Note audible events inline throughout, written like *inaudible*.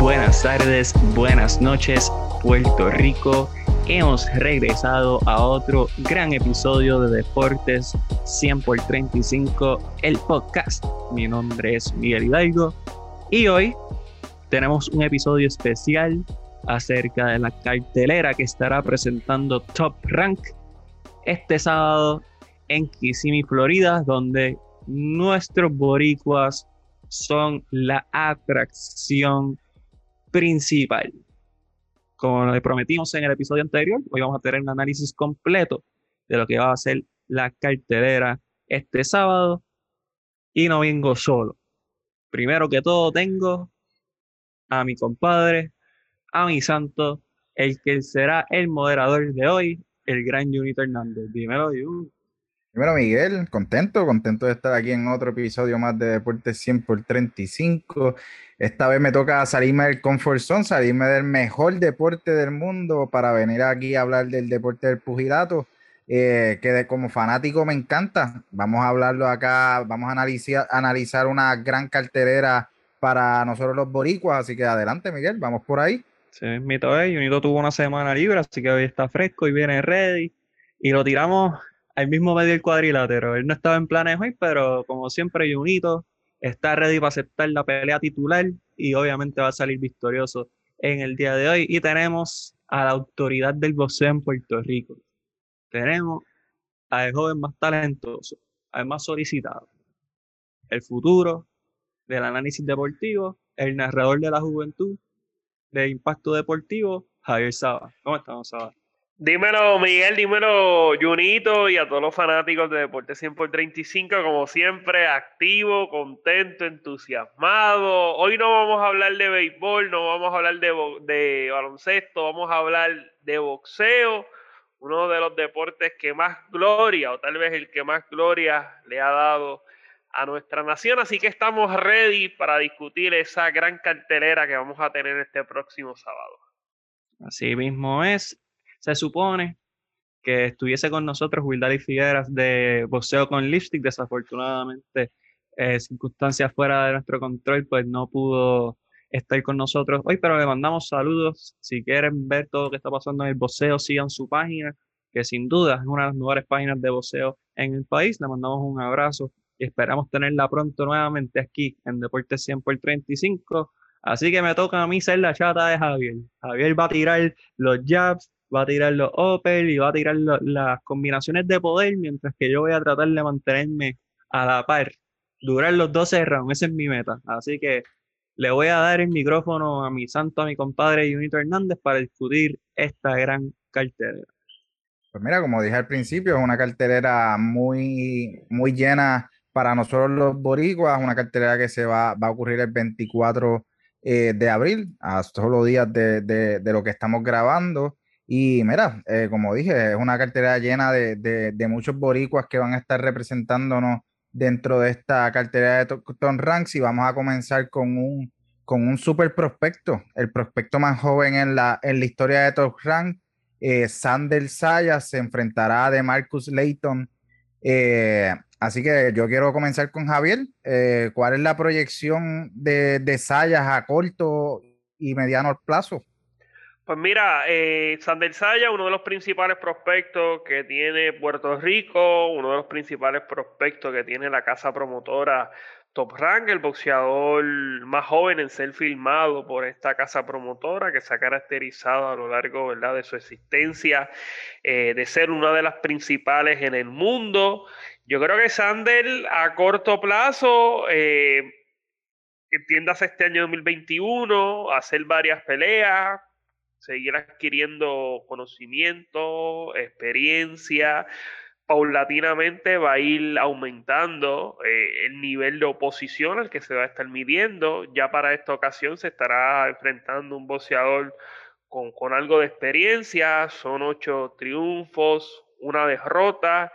buenas tardes, buenas noches, Puerto Rico. Hemos regresado a otro gran episodio de Deportes 100 por 35, el podcast. Mi nombre es Miguel Hidalgo y hoy tenemos un episodio especial acerca de la cartelera que estará presentando Top Rank este sábado en Kissimmee, Florida, donde nuestros boricuas son la atracción principal. Como le prometimos en el episodio anterior, hoy vamos a tener un análisis completo de lo que va a ser la cartelera este sábado. Y no vengo solo. Primero que todo tengo a mi compadre, a mi santo, el que será el moderador de hoy, el gran Junito Hernández. Dímelo, Jun. Primero, Miguel, contento, contento de estar aquí en otro episodio más de Deportes 100 por 35. Esta vez me toca salirme del comfort zone, salirme del mejor deporte del mundo para venir aquí a hablar del deporte del pugilato, eh, que como fanático me encanta. Vamos a hablarlo acá, vamos a analizar, analizar una gran carterera para nosotros los boricuas, así que adelante, Miguel, vamos por ahí. Sí, mi Junito tuvo una semana libre, así que hoy está fresco y viene ready. Y lo tiramos al mismo medio del cuadrilátero. Él no estaba en planes hoy, pero como siempre, Junito está ready para aceptar la pelea titular y obviamente va a salir victorioso en el día de hoy. Y tenemos a la autoridad del boxeo en Puerto Rico. Tenemos al joven más talentoso, al más solicitado, el futuro del análisis deportivo, el narrador de la juventud, de impacto deportivo, Javier Saba. ¿Cómo estamos, Saba? Dímelo, Miguel, dímelo, Junito, y a todos los fanáticos de Deporte 100 por 35, como siempre, activo, contento, entusiasmado. Hoy no vamos a hablar de béisbol, no vamos a hablar de, de baloncesto, vamos a hablar de boxeo, uno de los deportes que más gloria, o tal vez el que más gloria le ha dado a nuestra nación. Así que estamos ready para discutir esa gran cartelera que vamos a tener este próximo sábado. Así mismo es se supone que estuviese con nosotros Wildali Figueras de boxeo con lipstick. Desafortunadamente, eh, circunstancias fuera de nuestro control, pues no pudo estar con nosotros hoy, pero le mandamos saludos. Si quieren ver todo lo que está pasando en el boxeo, sigan su página, que sin duda es una de las mejores páginas de boxeo en el país. Le mandamos un abrazo y esperamos tenerla pronto nuevamente aquí en Deportes 100 por 35. Así que me toca a mí ser la chata de Javier. Javier va a tirar los jabs, va a tirar los Opel y va a tirar las combinaciones de poder, mientras que yo voy a tratar de mantenerme a la par, durar los 12 rounds, esa es mi meta. Así que le voy a dar el micrófono a mi santo, a mi compadre Junito Hernández para discutir esta gran cartelera. Pues mira, como dije al principio, es una cartelera muy, muy llena para nosotros los boricuas, una cartelera que se va, va a ocurrir el 24 eh, de abril, a solo días de, de lo que estamos grabando. Y mira, eh, como dije, es una cartera llena de, muchos boricuas que van a estar representándonos dentro de esta cartera de Tom Ranks y vamos a comenzar con un, con un super prospecto, el prospecto más joven en la, en la historia de Top Rank. Eh, Sander Sayas se enfrentará a Marcus Layton. Eh, así que yo quiero comenzar con Javier. Eh, ¿Cuál es la proyección de, de Sayas a corto y mediano plazo? Pues mira, eh, Sander Saya, uno de los principales prospectos que tiene Puerto Rico, uno de los principales prospectos que tiene la casa promotora Top Rank, el boxeador más joven en ser filmado por esta casa promotora que se ha caracterizado a lo largo de su existencia eh, de ser una de las principales en el mundo. Yo creo que Sander a corto plazo, eh, entiendas este año 2021, hacer varias peleas, seguir adquiriendo conocimiento, experiencia, paulatinamente va a ir aumentando eh, el nivel de oposición al que se va a estar midiendo. Ya para esta ocasión se estará enfrentando un boxeador con, con algo de experiencia, son ocho triunfos, una derrota.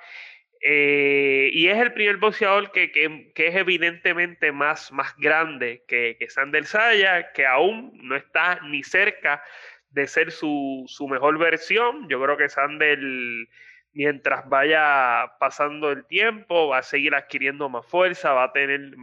Eh, y es el primer boxeador que, que, que, es evidentemente más, más grande que, que Sander Saya, que aún no está ni cerca de ser su, su mejor versión. Yo creo que Sandel, mientras vaya pasando el tiempo, va a seguir adquiriendo más fuerza, va a tener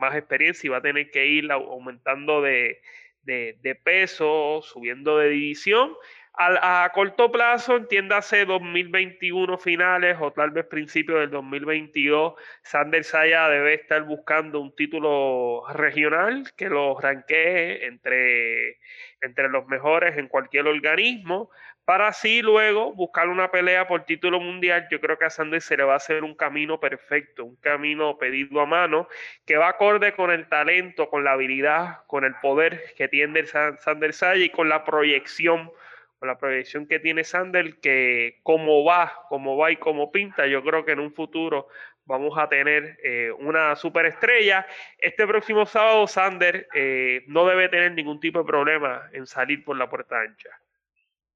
más experiencia y va a tener que ir aumentando de, de, peso, subiendo de división. A, corto plazo, entiéndase 2021 finales o tal vez principios del 2022, Sander Saya debe estar buscando un título regional que lo ranquee entre, entre los mejores en cualquier organismo para así luego buscar una pelea por título mundial. Yo creo que a Sanders se le va a hacer un camino perfecto, un camino pedido a mano, que va acorde con el talento, con la habilidad, con el poder que tiene Sanders Saya y con la proyección, la proyección que tiene Sander, que como va, como va y como pinta, yo creo que en un futuro vamos a tener eh, una superestrella. Este próximo sábado, Sander eh, no debe tener ningún tipo de problema en salir por la puerta ancha.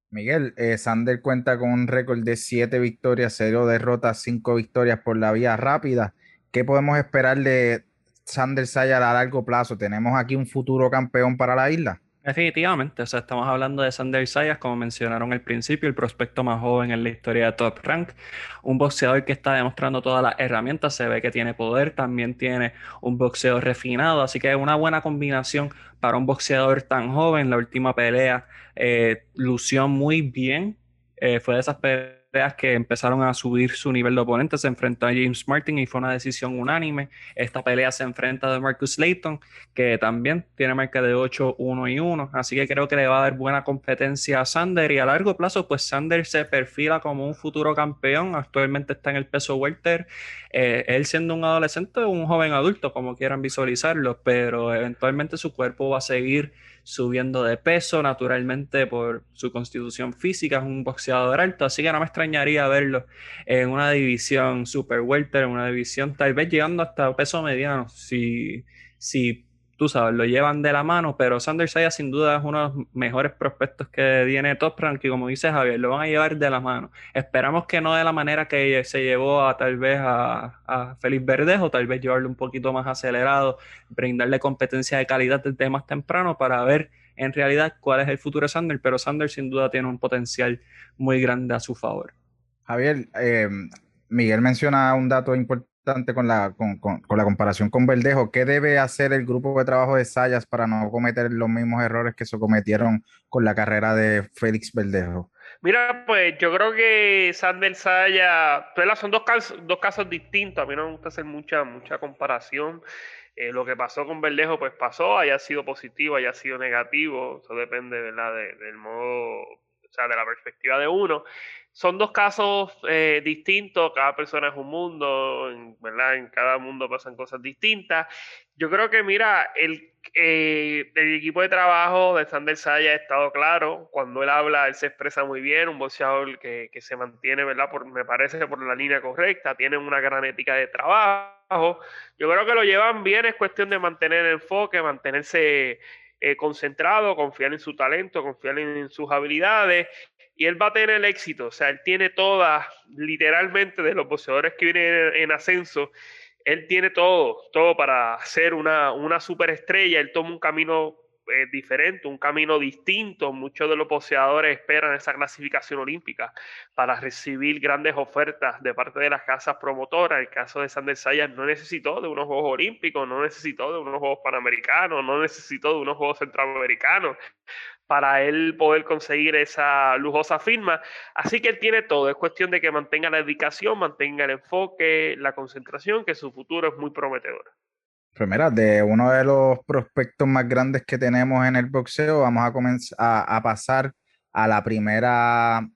Miguel, eh, Sander cuenta con un récord de 7 victorias, 0 derrotas, 5 victorias por la vía rápida. ¿Qué podemos esperar de Sander Sayar a largo plazo? ¿Tenemos aquí un futuro campeón para la isla? Definitivamente, o sea, estamos hablando de Sander Sayas, como mencionaron al principio, el prospecto más joven en la historia de Top Rank, un boxeador que está demostrando todas las herramientas, se ve que tiene poder, también tiene un boxeo refinado, así que es una buena combinación para un boxeador tan joven. La última pelea eh, lució muy bien, eh, fue de esas peleas que empezaron a subir su nivel de oponente. Se enfrentó a James Martin y fue una decisión unánime. Esta pelea se enfrenta a Marcus Layton, que también tiene marca de 8, 1 y 1. Así que creo que le va a dar buena competencia a Sander. Y a largo plazo, pues Sander se perfila como un futuro campeón. Actualmente está en el peso welter. Eh, él siendo un adolescente o un joven adulto, como quieran visualizarlo, pero eventualmente su cuerpo va a seguir subiendo de peso naturalmente por su constitución física, es un boxeador alto, así que no me extrañaría verlo en una división super welter, en una división tal vez llegando hasta peso mediano, si, si tú sabes, lo llevan de la mano, pero Sanders Saya sin duda es uno de los mejores prospectos que tiene Top Rank y como dice Javier, lo van a llevar de la mano. Esperamos que no de la manera que se llevó a tal vez a, a Félix Verdejo, tal vez llevarlo un poquito más acelerado, brindarle competencia de calidad desde más temprano para ver en realidad cuál es el futuro de Sanders, pero Sanders sin duda tiene un potencial muy grande a su favor. Javier, eh, Miguel menciona un dato importante con la, comparación con Verdejo. ¿Qué debe hacer el grupo de trabajo de Sayas para no cometer los mismos errores que se cometieron con la carrera de Félix Verdejo? Mira, pues yo creo que Sander Sayas, son dos casos, dos casos distintos. A mí no me gusta hacer mucha, mucha comparación. Eh, lo que pasó con Verdejo, pues pasó, haya sido positivo, haya sido negativo. Eso depende ¿verdad? del modo, o sea, de la perspectiva de uno son dos casos eh, distintos, cada persona es un mundo, ¿verdad? En cada mundo pasan cosas distintas. Yo creo que, mira, el, eh, el equipo de trabajo de Sander Saya ha estado claro. Cuando él habla, él se expresa muy bien, un boxeador que, que se mantiene, ¿verdad? Por, me parece por la línea correcta, tiene una gran ética de trabajo. Yo creo que lo llevan bien, es cuestión de mantener el enfoque, mantenerse eh, concentrado, confiar en su talento, confiar en sus habilidades y él va a tener el éxito. O sea, él tiene todas, literalmente, de los boxeadores que vienen en, ascenso, él tiene todo, todo para ser una, una superestrella. Él toma un camino eh, diferente, un camino distinto. Muchos de los boxeadores esperan esa clasificación olímpica para recibir grandes ofertas de parte de las casas promotoras. El caso de Sander Sayas no necesitó de unos Juegos Olímpicos, no necesitó de unos Juegos Panamericanos, no necesitó de unos Juegos Centroamericanos para él poder conseguir esa lujosa firma. Así que él tiene todo, es cuestión de que mantenga la dedicación, mantenga el enfoque, la concentración, que su futuro es muy prometedor. Primera, de uno de los prospectos más grandes que tenemos en el boxeo, vamos a comenzar a, pasar a la primera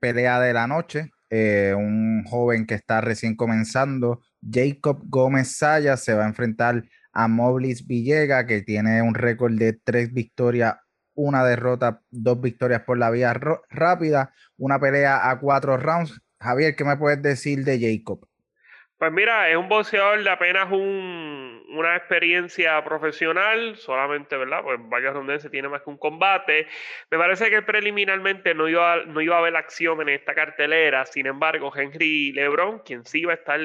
pelea de la noche. Eh, un joven que está recién comenzando, Jacob Gómez Saya, se va a enfrentar a Moblis Villega, que tiene un récord de tres victorias, una derrota, dos victorias por la vía rápida, una pelea a cuatro rounds. Javier, ¿qué me puedes decir de Jacob? Pues mira, es un boxeador de apenas un, una experiencia profesional, solamente, ¿verdad? Pues varias se tiene más que un combate. Me parece que preliminarmente no iba, no iba a haber acción en esta cartelera, sin embargo, Henry Lebron, quien sí iba a estar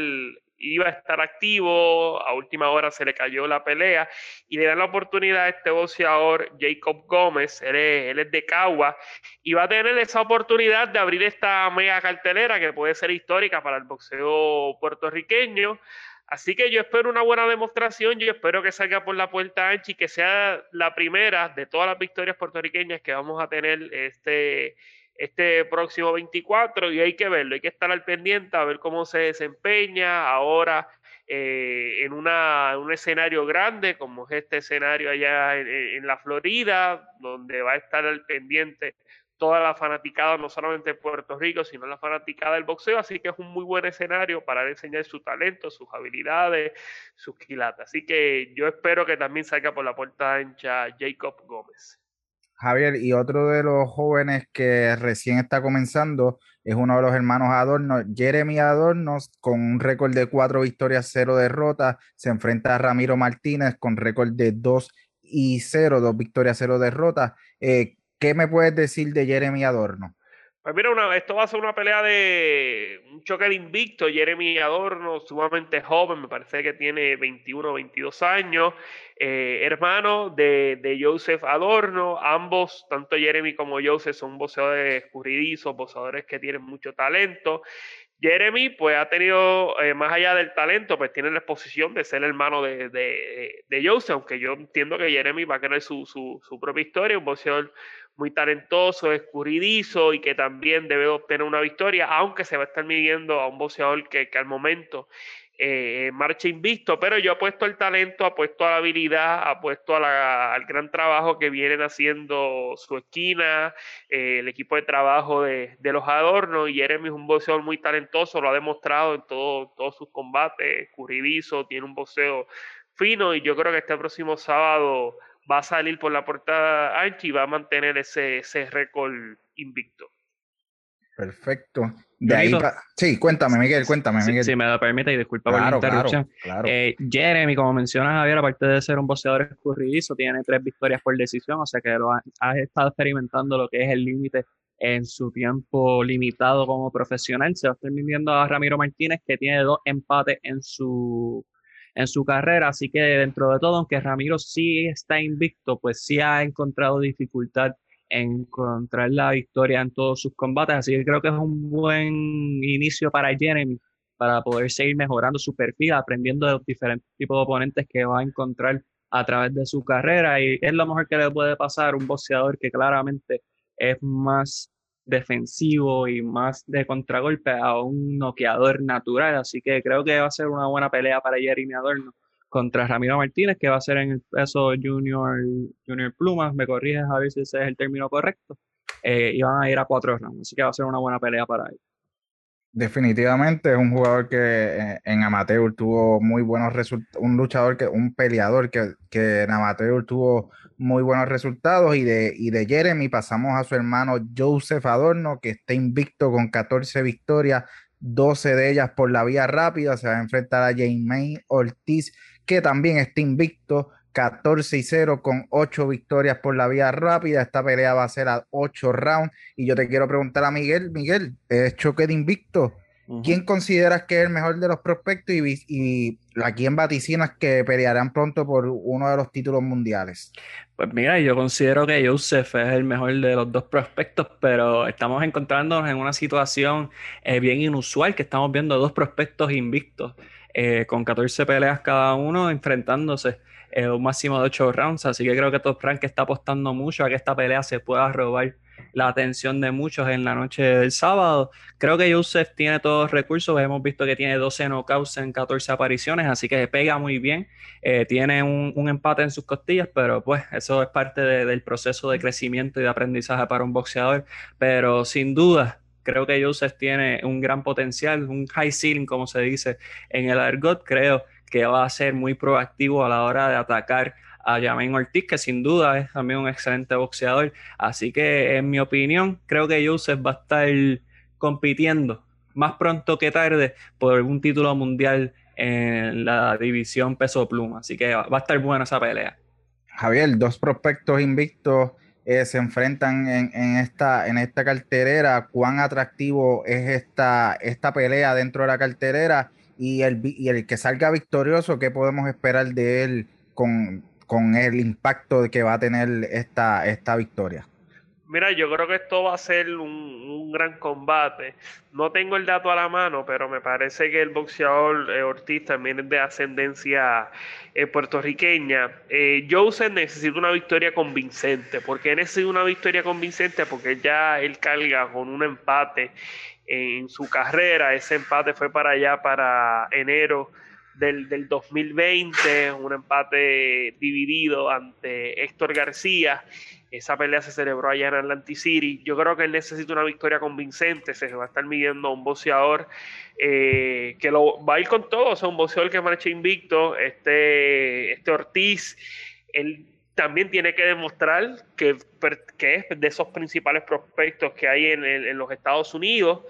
iba a estar activo, a última hora se le cayó la pelea y le dan la oportunidad a este boxeador Jacob Gómez, él es, de Cagua, y va a tener esa oportunidad de abrir esta mega cartelera que puede ser histórica para el boxeo puertorriqueño. Así que yo espero una buena demostración, yo espero que salga por la puerta ancha y que sea la primera de todas las victorias puertorriqueñas que vamos a tener este, este próximo 24 y hay que verlo, hay que estar al pendiente a ver cómo se desempeña ahora eh, en, una, un escenario grande como es este escenario allá en, en la Florida, donde va a estar al pendiente toda la fanaticada, no solamente de Puerto Rico, sino la fanaticada del boxeo, así que es un muy buen escenario para enseñar su talento, sus habilidades, sus quilatas. Así que yo espero que también salga por la puerta ancha Jacob Gómez. Javier, y otro de los jóvenes que recién está comenzando es uno de los hermanos Adorno, Jeremy Adorno, con un récord de cuatro victorias, cero derrotas, se enfrenta a Ramiro Martínez con récord de dos y cero, dos victorias, cero derrotas. Eh, ¿Qué me puedes decir de Jeremy Adorno? Pues mira, una, esto va a ser una pelea de un choque de invicto. Jeremy Adorno, sumamente joven, me parece que tiene 21 o 22 años, eh, hermano de, de, Joseph Adorno. Ambos, tanto Jeremy como Joseph, son boxeadores escurridizos, boxeadores que tienen mucho talento. Jeremy, pues ha tenido, eh, más allá del talento, pues tiene la exposición de ser hermano de, de, Joseph, aunque yo entiendo que Jeremy va a querer su, su, su propia historia, un boxeador muy talentoso, escurridizo y que también debe obtener una victoria, aunque se va a estar midiendo a un boxeador que, que al momento eh, marcha invicto, pero yo apuesto al talento, apuesto a la habilidad, apuesto a la, al gran trabajo que vienen haciendo su esquina, eh, el equipo de trabajo de, de, los adornos, y Jeremy es un boxeador muy talentoso, lo ha demostrado en todo, todos sus combates, escurridizo, tiene un boxeo fino. Y yo creo que este próximo sábado va a salir por la puerta ancha y va a mantener ese, ese récord invicto. Perfecto. De ahí Sí, cuéntame, Miguel, cuéntame, Miguel. Si, me lo permite, y disculpa por la interrupción. Eh, Jeremy, como mencionas, Javier, aparte de ser un boxeador escurridizo, tiene tres victorias por decisión, o sea que lo ha, estado experimentando lo que es el límite en su tiempo limitado como profesional. Se va a estar midiendo a Ramiro Martínez, que tiene dos empates en su en su carrera, así que dentro de todo, aunque Ramiro sí está invicto, pues sí ha encontrado dificultad en encontrar la victoria en todos sus combates, así que creo que es un buen inicio para Jeremy para poder seguir mejorando su perfil, aprendiendo de los diferentes tipos de oponentes que va a encontrar a través de su carrera. Y es lo mejor que le puede pasar a un boxeador que claramente es más defensivo y más de contragolpe a un noqueador natural. Así que creo que va a ser una buena pelea para Jeremy Adorno contra Ramiro Martínez, que va a ser en el peso junior, junior plumas. Me corriges a ver si ese es el término correcto. Eh, y van a ir a cuatro rounds. Así que va a ser una buena pelea para él. Definitivamente es un jugador que eh, en amateur tuvo muy buenos resultados, un luchador, que, un peleador que, que, en amateur tuvo muy buenos resultados y de, y de Jeremy pasamos a su hermano Joseph Adorno que está invicto con 14 victorias, 12 de ellas por la vía rápida, se va a enfrentar a May Ortiz que también está invicto 14 y 0 con 8 victorias por la vía rápida. Esta pelea va a ser a 8 rounds. Y yo te quiero preguntar a Miguel, Miguel, es choque de invicto. ¿Quién consideras que es el mejor de los prospectos y, y a quién vaticinas que pelearán pronto por uno de los títulos mundiales? Pues mira, yo considero que Joseph es el mejor de los dos prospectos, pero estamos encontrándonos en una situación eh, bien inusual que estamos viendo dos prospectos invictos eh, con 14 peleas cada uno enfrentándose un máximo de 8 rounds. Así que creo que Top Rank está apostando mucho a que esta pelea se pueda robar la atención de muchos en la noche del sábado. Creo que Joseph tiene todos los recursos. Hemos visto que tiene 12 knockouts en 14 apariciones, así que pega muy bien. Eh, tiene un, empate en sus costillas, pero pues eso es parte del proceso de crecimiento y de aprendizaje para un boxeador. Pero sin duda, creo que Joseph tiene un gran potencial, un high ceiling, como se dice en el argot. Creo que va a ser muy proactivo a la hora de atacar a Jamain Ortiz, que sin duda es también un excelente boxeador. Así que, en mi opinión, creo que Joseph va a estar compitiendo más pronto que tarde por un título mundial en la división peso pluma. Así que va a estar buena esa pelea. Javier, dos prospectos invictos eh, se enfrentan en, esta, en esta. ¿Cuán atractivo es esta, esta pelea dentro de la carterera? y el, y el que salga victorioso, ¿qué podemos esperar de él con, con el impacto que va a tener esta, esta victoria? Mira, yo creo que esto va a ser un, gran combate. No tengo el dato a la mano, pero me parece que el boxeador eh, Ortiz también es de ascendencia eh, puertorriqueña. Eh, Joseph necesita una victoria convincente. ¿Por qué necesita una victoria convincente? Porque ya él carga con un empate en su carrera. Ese empate fue para allá, para enero del, del 2020, un empate dividido ante Héctor García. Esa pelea se celebró allá en Atlantic City. Yo creo que él necesita una victoria convincente. Se va a estar midiendo a un boxeador eh, que lo va a ir con todo. O sea, un boxeador que marcha invicto. Este, este Ortiz, él también tiene que demostrar que, que es de esos principales prospectos que hay en, en los Estados Unidos.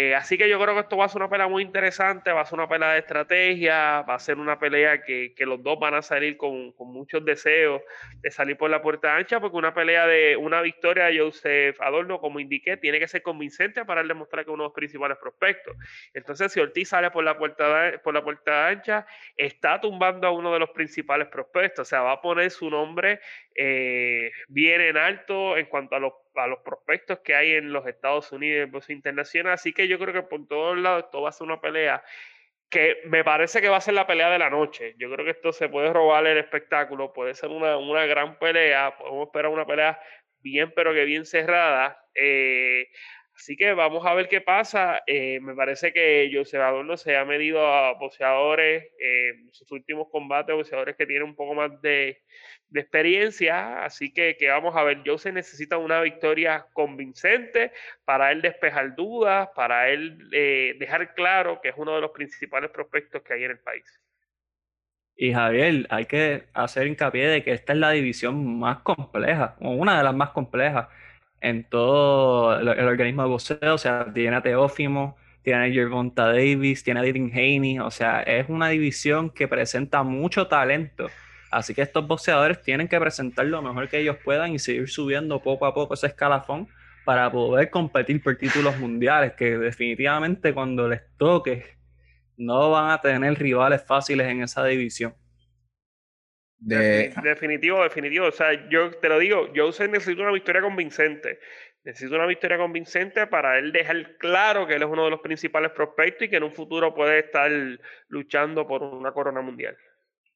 Eh, así que yo creo que esto va a ser una pelea muy interesante, va a ser una pelea de estrategia, va a ser una pelea que, los dos van a salir con, muchos deseos de salir por la puerta ancha, porque una pelea de una victoria de Joseph Adorno, como indiqué, tiene que ser convincente para demostrar que es uno de los principales prospectos. Entonces, si Ortiz sale por la puerta, por la puerta ancha, está tumbando a uno de los principales prospectos, o sea, va a poner su nombre eh, bien en alto en cuanto a los a los prospectos que hay en los Estados Unidos internacional. Así que yo creo que por todos lados esto va a ser una pelea que me parece que va a ser la pelea de la noche. Yo creo que esto se puede robar el espectáculo, puede ser una, una gran pelea, podemos esperar una pelea bien, pero que bien cerrada. Eh, así que vamos a ver qué pasa. Eh, me parece que José Adorno se ha medido a boxeadores eh, sus últimos combates, boxeadores que tienen un poco más de, experiencia, así que, que, vamos a ver, Jose necesita una victoria convincente para él despejar dudas, para él eh, dejar claro que es uno de los principales prospectos que hay en el país. Y Javier, hay que hacer hincapié de que esta es la división más compleja, o una de las más complejas en todo el, organismo de boxeo, o sea, tiene a Teófimo, tiene a Gervonta Davis, tiene a Dylan Haney, o sea, es una división que presenta mucho talento Así que estos boxeadores tienen que presentar lo mejor que ellos puedan y seguir subiendo poco a poco ese escalafón para poder competir por títulos mundiales, que definitivamente cuando les toque no van a tener rivales fáciles en esa división. Definitivo, definitivo. O sea, yo te lo digo, yo necesito una victoria convincente. Necesito una victoria convincente para él dejar claro que él es uno de los principales prospectos y que en un futuro puede estar luchando por una corona mundial.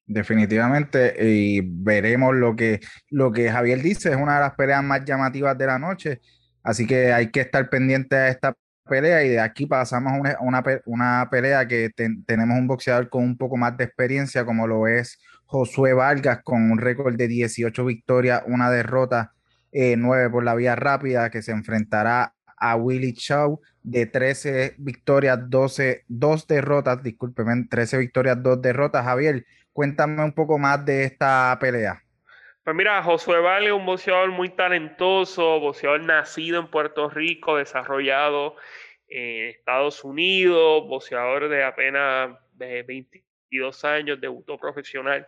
Definitivamente, y veremos lo que, lo que Javier dice, es una de las peleas más llamativas de la noche, así que hay que estar pendiente a esta pelea y de aquí pasamos a una, una, pelea que tenemos un boxeador con un poco más de experiencia, como lo es Josué Vargas, con un récord de 18 victorias, una derrota, eh, 9 por la vía rápida, que se enfrentará a Willy Chow de 13 victorias, 12, 2 derrotas, discúlpeme, 13 victorias, 2 derrotas. Javier, Cuéntame un poco más de esta pelea. Pues mira, Josué Vale es un boxeador muy talentoso, boxeador nacido en Puerto Rico, desarrollado en Estados Unidos, boxeador de apenas de 22 años, debutó profesional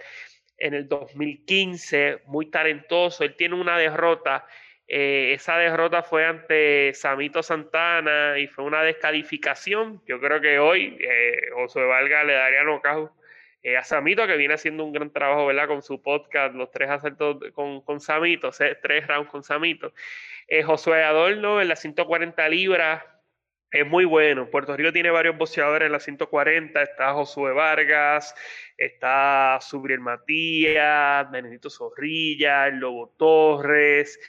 en el 2015, muy talentoso. Él tiene una derrota. Eh, esa derrota fue ante Samito Santana y fue una descalificación. Yo creo que hoy eh, Josué Valga le daría nocaut eh, a Samito, que viene haciendo un gran trabajo, ¿verdad? Con su podcast, los tres asaltos con, con Samito, tres rounds con Samito. Eh, Josué Adorno en las 140 libras es muy bueno. Puerto Rico tiene varios boxeadores en las 140. Está Josué Vargas, está Subriel Matías, Benedito Zorrilla, Lobo Torres,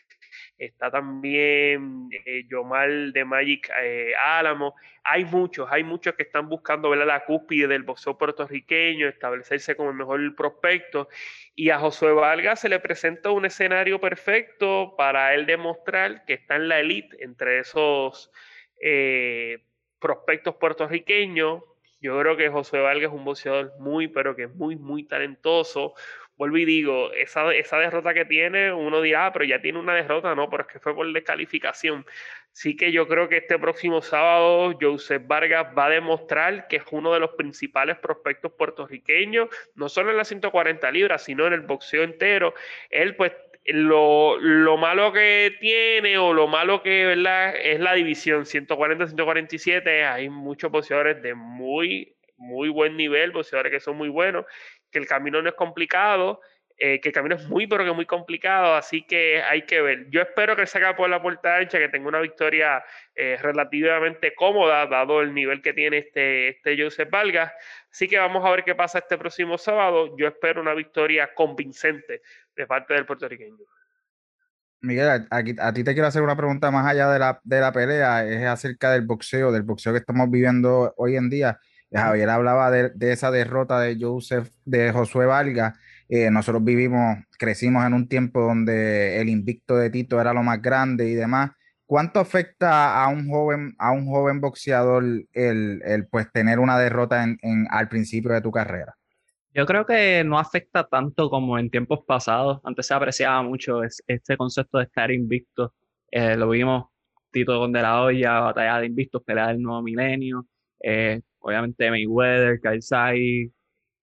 está también eh, Yomal de Magic eh, Álamo. Hay muchos, hay muchos que están buscando ver la cúspide del boxeo puertorriqueño, establecerse como el mejor prospecto. Y a Josué Vargas se le presenta un escenario perfecto para él demostrar que está en la elite entre esos eh, prospectos puertorriqueños. Yo creo que Josué Vargas es un boxeador muy, pero que es muy, muy talentoso vuelvo y digo, esa, esa derrota que tiene, uno dirá, ah, pero ya tiene una derrota, no, pero es que fue por descalificación. Sí que yo creo que este próximo sábado Joseph Vargas va a demostrar que es uno de los principales prospectos puertorriqueños, no solo en las 140 libras, sino en el boxeo entero. Él pues lo, lo, malo que tiene o lo malo que ¿verdad? es la división 140-147. Hay muchos boxeadores de muy, muy buen nivel, boxeadores que son muy buenos que el camino no es complicado. eh, que el camino es muy, pero que muy complicado, así que hay que ver. Yo espero que se haga por la puerta ancha, que tenga una victoria eh, relativamente cómoda, dado el nivel que tiene este, este Joseph Vargas. Así que vamos a ver qué pasa este próximo sábado. Yo espero una victoria convincente de parte del puertorriqueño. Miguel, a, a, ti te quiero hacer una pregunta más allá de la, de la pelea, es acerca del boxeo, del boxeo que estamos viviendo hoy en día. Javier hablaba de, de esa derrota de Joseph, de Josué Vargas eh, nosotros vivimos, crecimos en un tiempo donde el invicto de Tito era lo más grande y demás. ¿Cuánto afecta a un joven, a un joven boxeador el, el pues tener una derrota en, en, al principio de tu carrera? Yo creo que no afecta tanto como en tiempos pasados. Antes se apreciaba mucho este concepto de estar invicto. Eh, lo vimos Tito con De La Hoya, batalla de invictos, pelea del nuevo milenio. Eh, obviamente Mayweather, Kaisai,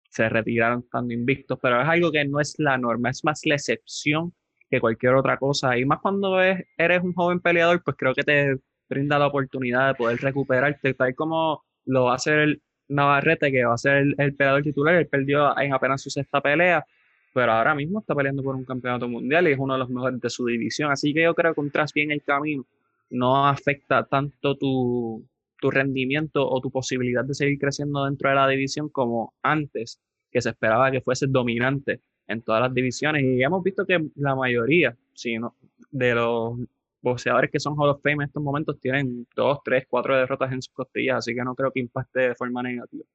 se retiraron estando invictos, pero es algo que no es la norma, es más la excepción que cualquier otra cosa. Y más cuando eres un joven peleador, pues creo que te brinda la oportunidad de poder recuperarte, tal como lo va a hacer Navarrete, que va a ser el, peleador titular. Él perdió en apenas su sexta pelea, pero ahora mismo está peleando por un campeonato mundial y es uno de los mejores de su división. Así que yo creo que un tras bien el camino no afecta tanto tu rendimiento o tu posibilidad de seguir creciendo dentro de la división como antes, que se esperaba que fuese dominante en todas las divisiones. Y hemos visto que la mayoría si no, de los boxeadores que son Hall of Fame en estos momentos tienen dos, tres, cuatro derrotas en sus costillas, así que no creo que impacte de forma negativa.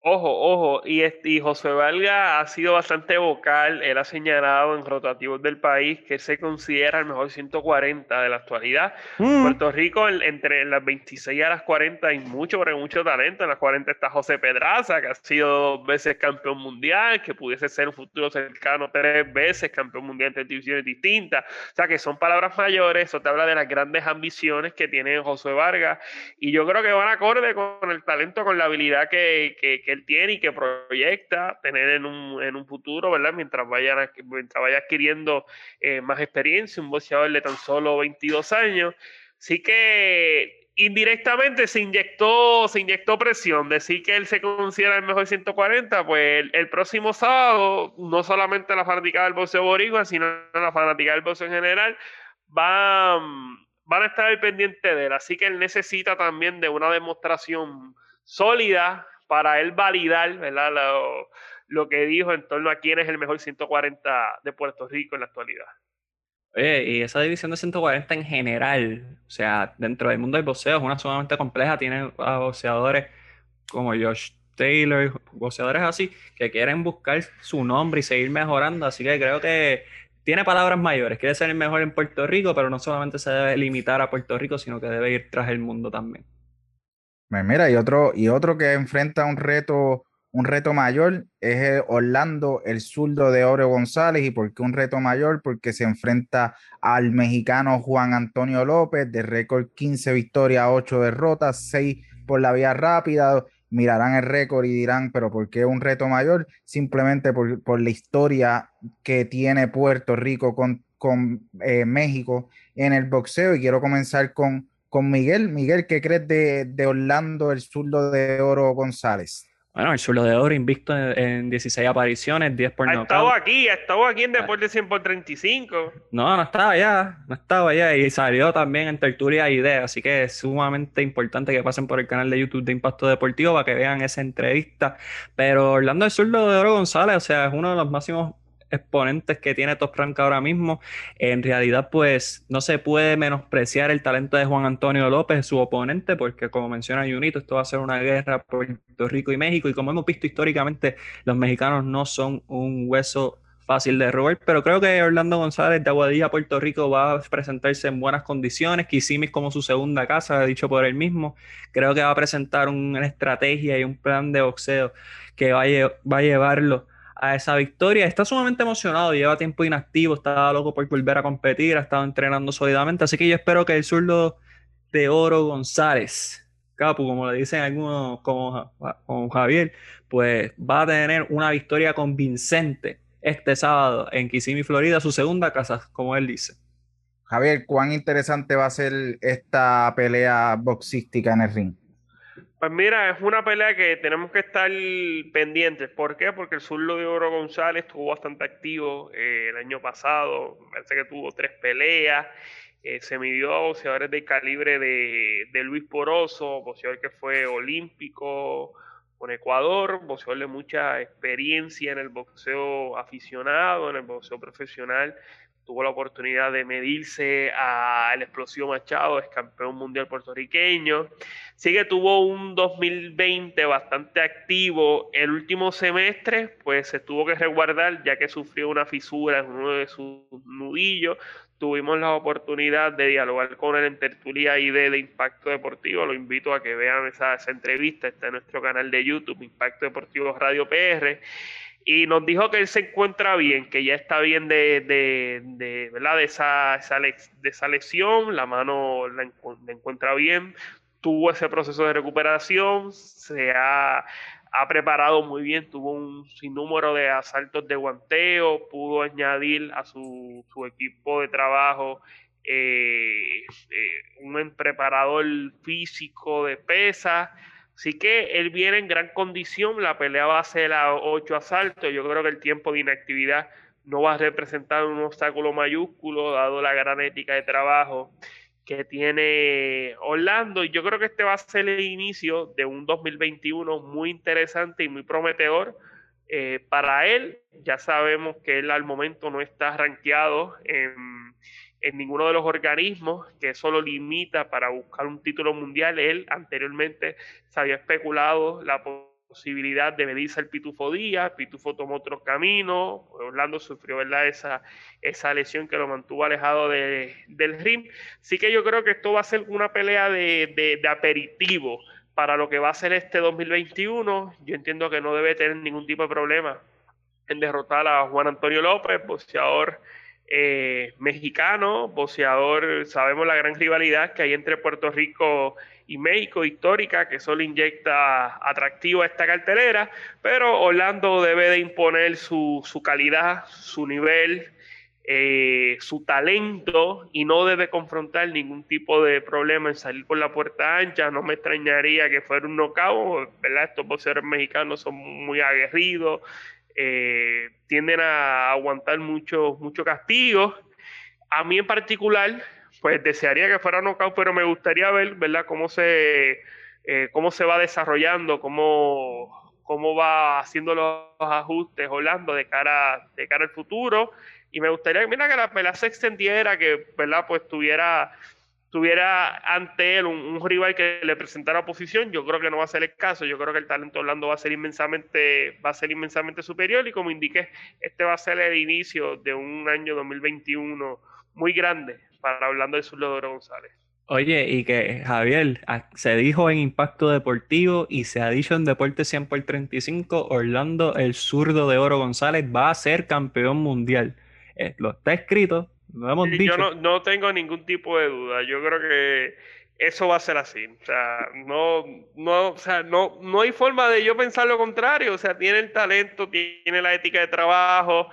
Ojo, ojo, y, este, José Valga ha sido bastante vocal, él ha señalado en rotativos del país que se considera el mejor 140 de la actualidad. Mm. Puerto Rico, entre las 26 a las 40 hay mucho, pero hay mucho talento. En las 40 está José Pedraza, que ha sido dos veces campeón mundial, que pudiese ser un futuro cercano tres veces campeón mundial entre divisiones distintas. O sea, que son palabras mayores, eso te habla de las grandes ambiciones que tiene José Vargas, y yo creo que van acorde con el talento, con la habilidad que, que que tiene y que proyecta tener en un, en un futuro, ¿verdad? Mientras, vaya mientras vaya adquiriendo eh, más experiencia, un boxeador de tan solo 22 años. Así que indirectamente se inyectó, se inyectó presión. Decir que él se considera el mejor 140, pues el, próximo sábado, no solamente la fanática del boxeo boricua, sino la fanática del boxeo en general, van, van a estar al pendiente de él. Así que él necesita también de una demostración sólida para él validar. Lo, lo, que dijo en torno a quién es el mejor 140 de Puerto Rico en la actualidad. Oye, y esa división de 140 en general, o sea, dentro del mundo del boxeo es una sumamente compleja, tiene a boxeadores como Josh Taylor, boxeadores así, que quieren buscar su nombre y seguir mejorando, así que creo que tiene palabras mayores, quiere ser el mejor en Puerto Rico, pero no solamente se debe limitar a Puerto Rico, sino que debe ir tras el mundo también. Pues mira, y otro, y otro que enfrenta un reto, un reto mayor es Orlando, el zurdo de Oro González. ¿Y por qué un reto mayor? Porque se enfrenta al mexicano Juan Antonio López, de récord 15 victorias, 8 derrotas, 6 por la vía rápida. Mirarán el récord y dirán, pero ¿por qué un reto mayor? Simplemente por, por la historia que tiene Puerto Rico con, con eh, México en el boxeo. Y quiero comenzar con con Miguel. Miguel, ¿qué crees de, Orlando, el zurdo de Oro González? Bueno, el zurdo de Oro invicto en, 16 apariciones, 10 por Ha estado aquí, ha estado aquí en Deportes 100 por 35. No, no estaba allá, no estaba allá y salió también en Tertulia Idea, así que es sumamente importante que pasen por el canal de YouTube de Impacto Deportivo para que vean esa entrevista. Pero Orlando, el zurdo de Oro González, o sea, es uno de los máximos exponentes que tiene Top Rank ahora mismo, en realidad pues no se puede menospreciar el talento de Juan Antonio López, su oponente, porque como menciona Junito, esto va a ser una guerra por Puerto Rico y México, y como hemos visto históricamente, los mexicanos no son un hueso fácil de robar, pero creo que Orlando González de Aguadilla, Puerto Rico, va a presentarse en buenas condiciones. Kissimmee como su segunda casa, dicho por él mismo. Creo que va a presentar una estrategia y un plan de boxeo que va va a llevarlo a esa victoria. Está sumamente emocionado, lleva tiempo inactivo, está loco por volver a competir, ha estado entrenando sólidamente, así que yo espero que el zurdo de Oro González, Capu, como le dicen algunos como, como Javier, pues va a tener una victoria convincente este sábado en Kissimmee, Florida, su segunda casa, como él dice. Javier, ¿cuán interesante va a ser esta pelea boxística en el ring? Pues mira, es una pelea que tenemos que estar pendientes. ¿Por qué? Porque el zurdo de Oro González estuvo bastante activo eh, el año pasado. Parece que tuvo tres peleas. Eh, se midió a boxeadores del calibre de, de Luis Poroso, boxeador que fue olímpico con Ecuador, boxeador de mucha experiencia en el boxeo aficionado, en el boxeo profesional tuvo la oportunidad de medirse al Explosivo Machado, es campeón mundial puertorriqueño. Sí que tuvo un 2020 bastante activo. El último semestre, pues se tuvo que resguardar ya que sufrió una fisura en uno de sus nudillos. Tuvimos la oportunidad de dialogar con él en tertulia y de, Impacto Deportivo. Lo invito a que vean esa, esa entrevista. Está en nuestro canal de YouTube, Impacto Deportivo Radio PR y nos dijo que él se encuentra bien, que ya está bien de, de, de ¿verdad? de, esa, esa, de esa lesión, la mano la, encuentra bien, tuvo ese proceso de recuperación, se ha, ha, preparado muy bien, tuvo un sinnúmero de asaltos de guanteo, pudo añadir a su, su equipo de trabajo eh, eh, un preparador físico de pesa Así que él viene en gran condición, la pelea va a ser a ocho asaltos, yo creo que el tiempo de inactividad no va a representar un obstáculo mayúsculo, dado la gran ética de trabajo que tiene Orlando. Y yo creo que este va a ser el inicio de un 2021 muy interesante y muy prometedor eh, para él. Ya sabemos que él al momento no está rankeado en en ninguno de los organismos, que eso lo limita para buscar un título mundial. Él anteriormente se había especulado la posibilidad de medirse el Pitufo Díaz, Pitufo tomó otro camino, Orlando sufrió ¿verdad? Esa, esa lesión que lo mantuvo alejado de, del ring. Así que yo creo que esto va a ser una pelea de, de, de aperitivo para lo que va a ser este 2021. Yo entiendo que no debe tener ningún tipo de problema en derrotar a Juan Antonio López, boxeador eh, mexicano, boxeador, sabemos la gran rivalidad que hay entre Puerto Rico y México, histórica, que solo inyecta atractivo a esta cartelera, pero Orlando debe de imponer su, calidad, su nivel, eh, su talento y no debe confrontar ningún tipo de problema en salir por la puerta ancha. No me extrañaría que fuera un knockout, ¿verdad? Estos boxeadores mexicanos son muy aguerridos, eh, tienden a aguantar mucho, mucho castigo. A mí en particular, pues desearía que fuera knockout, pero me gustaría ver, ¿verdad?, cómo se, eh, cómo se va desarrollando, cómo, cómo va haciendo los ajustes Orlando de cara, de cara al futuro. Y me gustaría, mira, que la pelea se extendiera, que, ¿verdad?, pues tuviera tuviera ante él un, rival que le presentara oposición, yo creo que no va a ser el caso. Yo creo que el talento Orlando va a ser inmensamente, va a ser inmensamente superior y como indiqué, este va a ser el inicio de un año 2021 muy grande para Orlando del Sur de González. Oye, y que Javier, se dijo en Impacto Deportivo y se ha dicho en Deporte 100 por 35, Orlando el zurdo de Oro González va a ser campeón mundial. Eh, lo está escrito, yo no, no tengo ningún tipo de duda. Yo creo que eso va a ser así. O sea, no, no, o sea, no, no hay forma de yo pensar lo contrario. O sea, tiene el talento, tiene la ética de trabajo,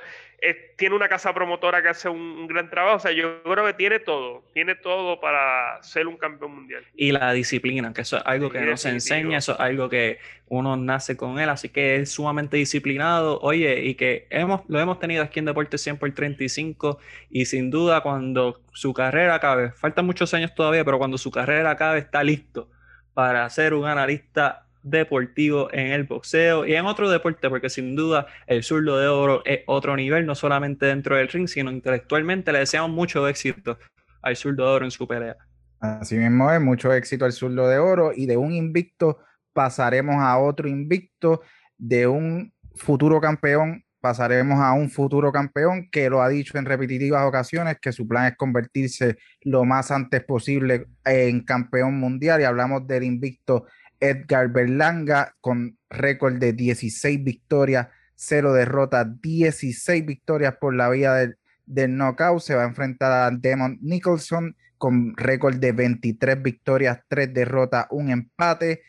tiene una casa promotora que hace un, gran trabajo. O sea, yo creo que tiene todo, tiene todo para ser un campeón mundial. Y la disciplina, que eso es algo que no se enseña, eso es algo que uno nace con él, así que es sumamente disciplinado. Oye, y que hemos, lo hemos tenido aquí en Deporte 100 por 35 y sin duda cuando su carrera acabe, faltan muchos años todavía, pero cuando su carrera acabe está listo para ser un analista deportivo en el boxeo y en otro deporte, porque sin duda el zurdo de oro es otro nivel, no solamente dentro del ring, sino intelectualmente. Le deseamos mucho éxito al zurdo de oro en su pelea. Así mismo es, mucho éxito al zurdo de oro y de un invicto pasaremos a otro invicto, de un futuro campeón pasaremos a un futuro campeón que lo ha dicho en repetitivas ocasiones que su plan es convertirse lo más antes posible en campeón mundial y hablamos del invicto Edgar Berlanga con récord de 16 victorias, 0 derrotas, 16 victorias por la vía del, del knockout. Se va a enfrentar a Demon Nicholson con récord de 23 victorias, 3 derrotas, un empate.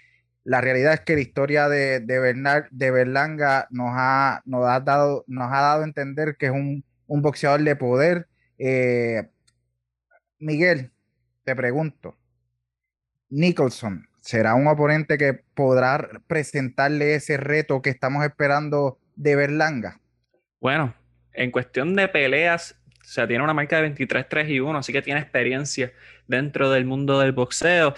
La realidad es que la historia de, Berlanga nos ha, dado, nos ha dado a entender que es un, un boxeador de poder. Eh, Miguel, te pregunto, Nicholson, ¿Será un oponente que podrá presentarle ese reto que estamos esperando de Berlanga? Bueno, en cuestión de peleas, o sea, tiene una marca de 23-3 y 1, así que tiene experiencia dentro del mundo del boxeo.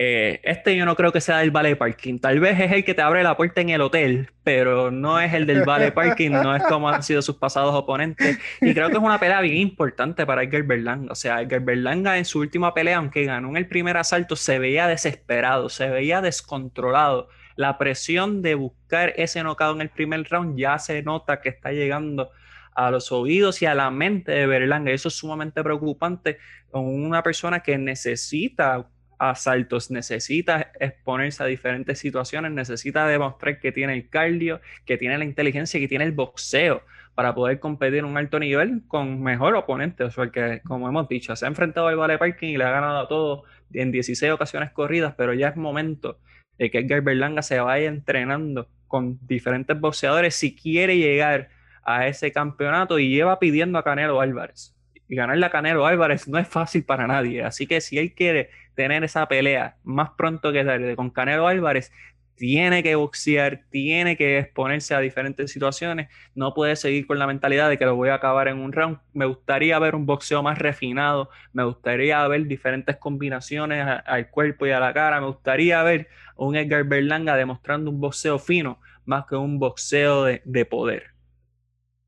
Eh, este yo no creo que sea el Vale Parking. Tal vez es el que te abre la puerta en el hotel, pero no es el del Vale Parking, no es como han sido sus pasados oponentes. Y creo que es una pelea bien importante para Edgar Berlanga. O sea, Edgar Berlanga en su última pelea, aunque ganó en el primer asalto, se veía desesperado, se veía descontrolado. La presión de buscar ese knockout en el primer round ya se nota que está llegando a los oídos y a la mente de Berlanga. Eso es sumamente preocupante con una persona que necesita asaltos, necesita exponerse a diferentes situaciones, necesita demostrar que tiene el cardio, que tiene la inteligencia, que tiene el boxeo para poder competir en un alto nivel con mejor oponente. O sea, que, como hemos dicho, se ha enfrentado al Vale Parking y le ha ganado a todos en 16 ocasiones corridas, pero ya es momento de que Edgar Berlanga se vaya entrenando con diferentes boxeadores si quiere llegar a ese campeonato y lleva pidiendo a Canelo Álvarez. Y ganarle a Canelo Álvarez no es fácil para nadie. Así que si él quiere tener esa pelea más pronto que tarde con Canelo Álvarez, tiene que boxear, tiene que exponerse a diferentes situaciones, no puede seguir con la mentalidad de que lo voy a acabar en un round. Me gustaría ver un boxeo más refinado, me gustaría ver diferentes combinaciones al cuerpo y a la cara, me gustaría ver un Edgar Berlanga demostrando un boxeo fino más que un boxeo de, poder.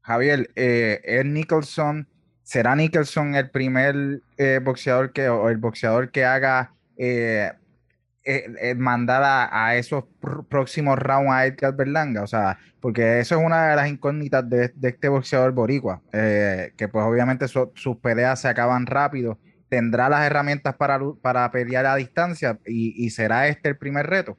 Javier, eh, Ed Nicholson ¿será Nicholson el primer eh, boxeador que, o el boxeador que haga eh, eh, mandar a, esos próximos rounds a Edgar Berlanga? O sea, porque eso es una de las incógnitas de, este boxeador boricua, que pues obviamente sus peleas se acaban rápido. ¿Tendrá las herramientas para, para pelear a distancia? ¿Y, será este el primer reto?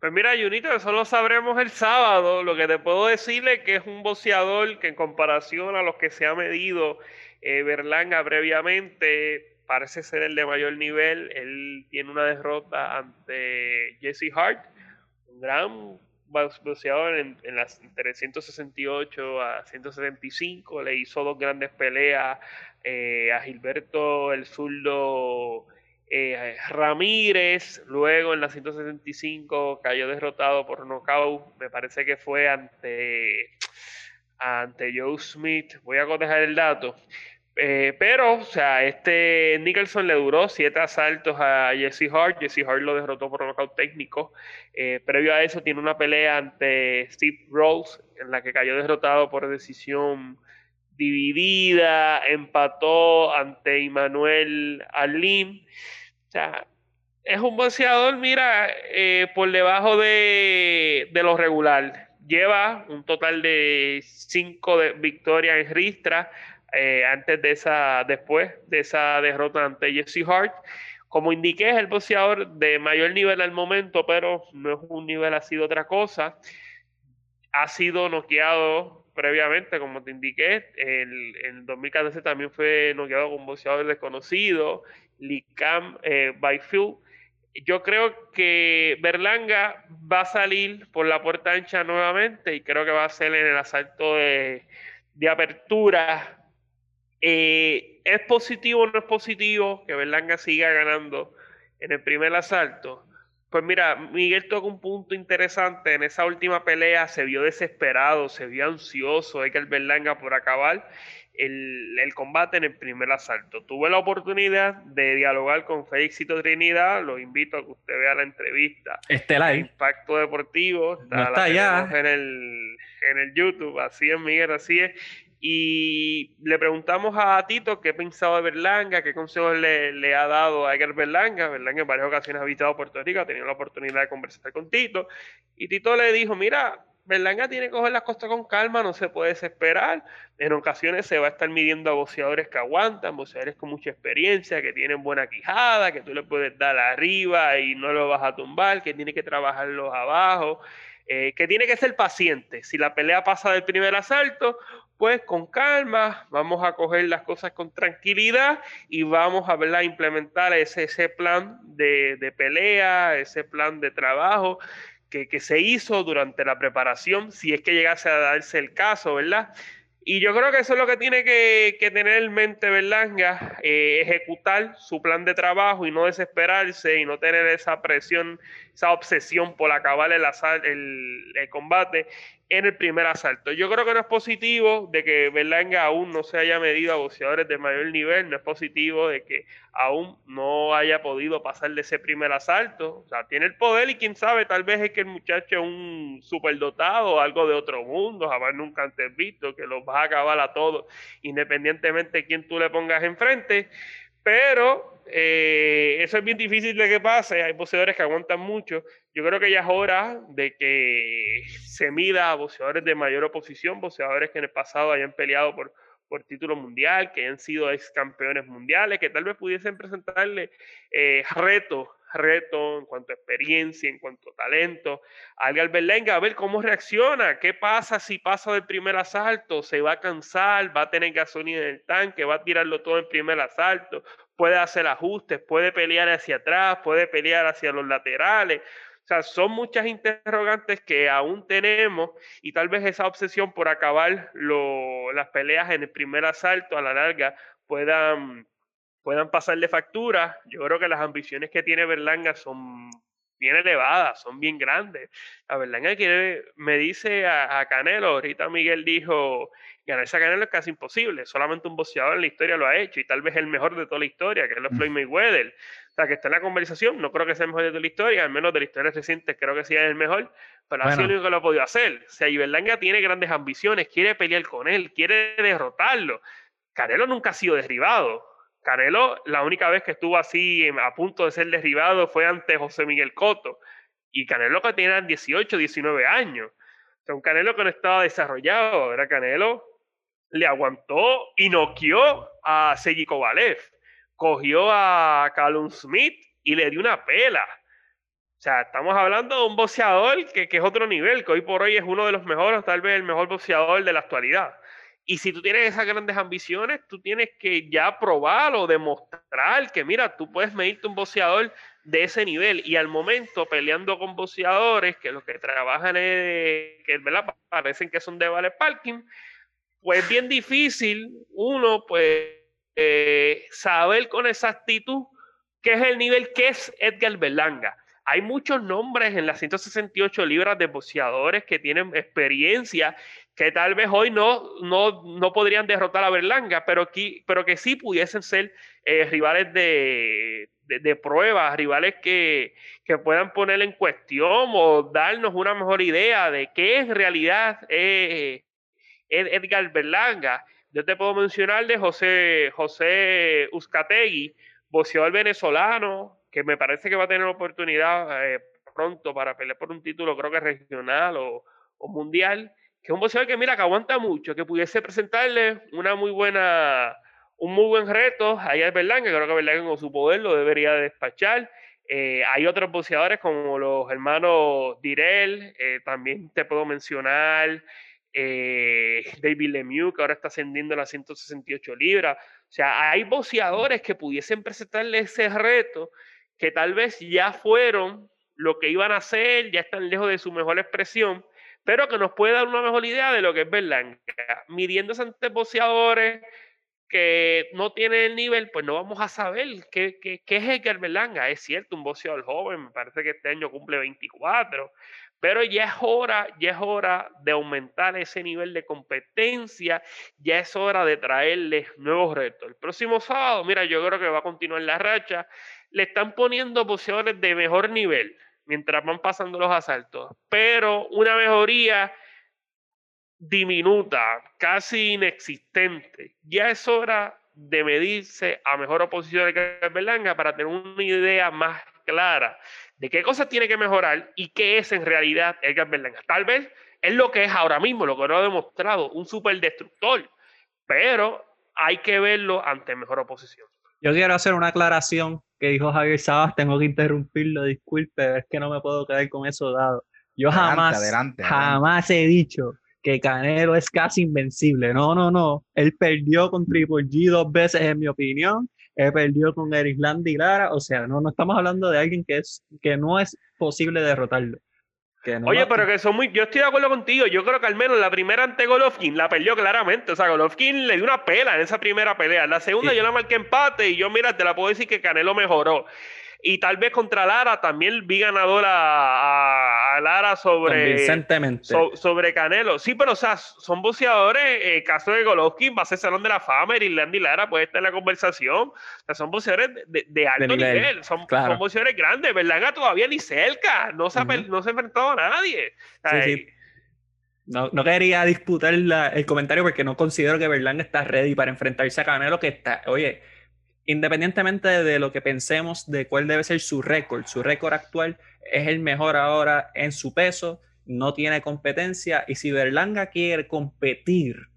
Pues mira, Junito, eso lo sabremos el sábado. Lo que te puedo decirle es que es un boxeador que en comparación a los que se ha medido eh, Berlanga previamente parece ser el de mayor nivel. Él tiene una derrota ante Jesse Hart, un gran boxeador en, las entre 168 a 175. Le hizo dos grandes peleas eh, a Gilberto el zurdo eh, Ramírez. Luego en la 165 cayó derrotado por nocaut. Me parece que fue ante ante Joe Smith. Voy a cotejar el dato. Eh, pero, o sea, este Nicholson le duró siete asaltos a Jesse Hart. Jesse Hart lo derrotó por un knockout técnico. Eh, previo a eso, tiene una pelea ante Steve Rose, en la que cayó derrotado por decisión dividida. Empató ante Emmanuel Alim. O sea, es un boxeador, mira, eh, por debajo de, de lo regular. Lleva un total de cinco victorias en ristra eh, antes de esa, después de esa derrota ante Jesse Hart. Como indiqué, es el boxeador de mayor nivel al momento, pero no es un nivel, ha sido otra cosa. Ha sido noqueado previamente, como te indiqué. En, el 2014 también fue noqueado con un boxeador desconocido, Licam eh, Byfield. Yo creo que Berlanga va a salir por la puerta ancha nuevamente y creo que va a ser en el asalto de, de apertura eh, ¿Es positivo o no es positivo que Berlanga siga ganando en el primer asalto? Pues mira, Miguel toca un punto interesante. En esa última pelea se vio desesperado, se vio ansioso de que el Berlanga por acabar el, combate en el primer asalto. Tuve la oportunidad de dialogar con Félixito Trinidad, los invito a que usted vea la entrevista. Estelar. Impacto Deportivo. Está, no está ya. En el, en el YouTube, así es Miguel, así es. Y le preguntamos a Tito qué pensaba de Berlanga, qué consejos le, ha dado a Edgar Berlanga. Berlanga en varias ocasiones ha visitado Puerto Rico, ha tenido la oportunidad de conversar con Tito. Y Tito le dijo, mira, Berlanga tiene que coger las cosas con calma, no se puede desesperar. En ocasiones se va a estar midiendo a boxeadores que aguantan, boxeadores con mucha experiencia, que tienen buena quijada, que tú le puedes dar arriba y no lo vas a tumbar, que tiene que trabajarlos abajo. Eh, que tiene que ser paciente. Si la pelea pasa del primer asalto, pues con calma, vamos a coger las cosas con tranquilidad y vamos a implementar ese, ese plan de, pelea, ese plan de trabajo que, se hizo durante la preparación, si es que llegase a darse el caso, ¿verdad? Y yo creo que eso es lo que tiene que, tener en mente Berlanga, eh, ejecutar su plan de trabajo y no desesperarse y no tener esa presión esa obsesión por acabar el, el, combate en el primer asalto. Yo creo que no es positivo de que Berlanga aún no se haya medido a boxeadores de mayor nivel, no es positivo de que aún no haya podido pasar de ese primer asalto. O sea, tiene el poder y quién sabe, tal vez es que el muchacho es un superdotado, algo de otro mundo, jamás nunca antes visto, que los va a acabar a todos, independientemente de quién tú le pongas enfrente. Pero eh, eso es bien difícil de que pase. Hay boxeadores que aguantan mucho. Yo creo que ya es hora de que se mida a boxeadores de mayor oposición, boxeadores que en el pasado hayan peleado por, por título mundial, que hayan sido ex campeones mundiales, que tal vez pudiesen presentarle eh, retos reto, en cuanto a experiencia, en cuanto a talento. Algar Berlenga, a ver cómo reacciona, qué pasa si pasa del primer asalto, se va a cansar, va a tener gasolina en el tanque, va a tirarlo todo en primer asalto, puede hacer ajustes, puede pelear hacia atrás, puede pelear hacia los laterales. O sea, son muchas interrogantes que aún tenemos y tal vez esa obsesión por acabar las peleas en el primer asalto a la larga puedan puedan pasarle factura. Yo creo que las ambiciones que tiene Berlanga son bien elevadas, son bien grandes. A Berlanga quiere, me dice a, Canelo, ahorita Miguel dijo, ganarse a Canelo es casi imposible, solamente un boxeador en la historia lo ha hecho y tal vez el mejor de toda la historia, que es mm. Floyd Mayweather. O sea, que está en la conversación, no creo que sea el mejor de toda la historia, al menos de la historia reciente creo que sí es el mejor, pero ha sido el único que lo ha podido hacer. O sea, y Berlanga tiene grandes ambiciones, quiere pelear con él, quiere derrotarlo. Canelo nunca ha sido derribado. Canelo, la única vez que estuvo así a punto de ser derribado fue ante José Miguel Coto. Y Canelo que tenía 18, 19 años. O sea, un Canelo que no estaba desarrollado. Era Canelo, le aguantó y noqueó a Sergi Kovalev. Cogió a Callum Smith y le dio una pela. O sea, estamos hablando de un boxeador que, que es otro nivel, que hoy por hoy es uno de los mejores, tal vez el mejor boxeador de la actualidad. Y si tú tienes esas grandes ambiciones, tú tienes que ya probar o demostrar que, mira, tú puedes medirte un boxeador de ese nivel. Y al momento, peleando con boxeadores que los que trabajan, es, que ¿verdad? parecen que son de Vale Parking, pues es bien difícil uno, pues, eh, saber con exactitud qué es el nivel que es Edgar Berlanga. Hay muchos nombres en las 168 libras de boxeadores que tienen experiencia que tal vez hoy no, no, podrían derrotar a Berlanga, pero, pero que sí pudiesen ser eh, rivales de, de, pruebas, rivales que, puedan poner en cuestión o darnos una mejor idea de qué en realidad es Edgar Berlanga. Yo te puedo mencionar de José, José Uzcategui, boxeador venezolano, que me parece que va a tener oportunidad eh, pronto para pelear por un título, creo que regional o, o mundial que es un boxeador que mira que aguanta mucho, que pudiese presentarle una muy buena, un muy buen reto a es Berlanga, que creo que Berlanga con su poder lo debería despachar. Eh, hay otros boxeadores como los hermanos Direl, eh, también te puedo mencionar eh, David Lemieux, que ahora está ascendiendo a las 168 libras. O sea, hay boxeadores que pudiesen presentarle ese reto, que tal vez ya fueron lo que iban a hacer, ya están lejos de su mejor expresión, pero que nos puede dar una mejor idea de lo que es Berlanga. Midiéndose ante boxeadores que no tienen el nivel, pues no vamos a saber qué, qué, qué es Edgar Berlanga. Es cierto, un boxeador joven, me parece que este año cumple 24, pero ya es hora, ya es hora de aumentar ese nivel de competencia, ya es hora de traerles nuevos retos. El próximo sábado, mira, yo creo que va a continuar la racha, le están poniendo boxeadores de mejor nivel mientras van pasando los asaltos, pero una mejoría diminuta, casi inexistente. Ya es hora de medirse a mejor oposición de Berlanga para tener una idea más clara de qué cosas tiene que mejorar y qué es en realidad Edgar Berlanga. Tal vez es lo que es ahora mismo, lo que no ha demostrado, un superdestructor, pero hay que verlo ante mejor oposición. Yo quiero hacer una aclaración que dijo Javier Sabas, tengo que interrumpirlo, disculpe, es que no me puedo quedar con eso dado. Yo jamás, jamás he dicho que Canelo es casi invencible. No, no, no. Él perdió con Triple G dos veces, en mi opinión. Él perdió con Erisland y Lara. O sea, no, no estamos hablando de alguien que, es, que no es posible derrotarlo. Oye, pero que son muy. Yo estoy de acuerdo contigo. Yo creo que al menos la primera ante Golovkin la perdió claramente. O sea, Golovkin le dio una pela en esa primera pelea. La segunda yo la marqué empate y yo, mira, te la puedo decir que Canelo mejoró. Y tal vez contra Lara también vi ganadora a, Lara sobre, sobre Canelo. Sí, pero o sea, son boxeadores, el eh, caso de Golovkin va a ser Salón de la Fama, y Landy Lara puede estar en la conversación. O sea, son boxeadores de, alto nivel, son, boxeadores grandes. Berlanga todavía ni cerca, no se, ha, no se ha enfrentado a nadie. No, no, quería disputar el comentario porque no considero que Berlanga está ready para enfrentarse a Canelo, que está, oye, independientemente de lo que pensemos de cuál debe ser su récord, su récord actual es el mejor ahora en su peso, no tiene competencia y si Berlanga quiere competir,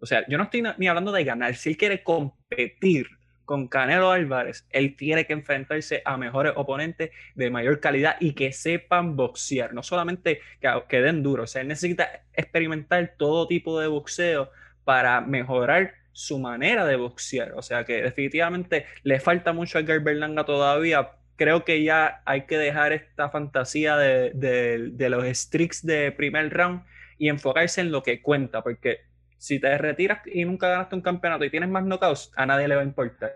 o sea, yo no estoy ni hablando de ganar, si él quiere competir con Canelo Álvarez, él tiene que enfrentarse a mejores oponentes de mayor calidad y que sepan boxear, no solamente que, que den duro, o sea, él necesita experimentar todo tipo de boxeo para mejorar su manera de boxear. O sea que definitivamente le falta mucho a Edgar Berlanga todavía. Creo que ya hay que dejar esta fantasía de, los streaks de primer round y enfocarse en lo que cuenta, porque si te retiras y nunca ganaste un campeonato y tienes más knockouts, a nadie le va a importar.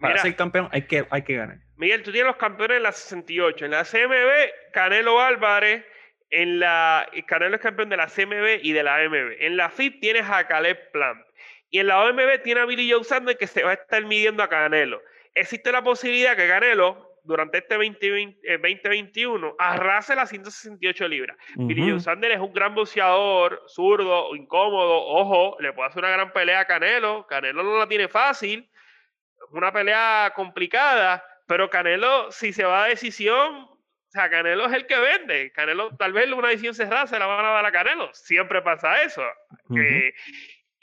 Para ser campeón hay que, hay que ganar. Miguel, tú tienes los campeones en la 68. En la CMB, Canelo Álvarez. En la, Canelo es campeón de la CMB y de la AMB. En la FIP tienes a Caleb Plant. Y en la OMB tiene a Billy Joe Sanders que se va a estar midiendo a Canelo. Existe la posibilidad que Canelo, durante este 2021, eh, arrase las 168 libras. Billy Joe Sanders es un gran boxeador, zurdo, incómodo, ojo, le puede hacer una gran pelea a Canelo. Canelo no la tiene fácil, una pelea complicada, pero Canelo, si se va a decisión, o sea, Canelo es el que vende. Canelo, tal vez una decisión cerrada se la van a dar a Canelo. Siempre pasa eso.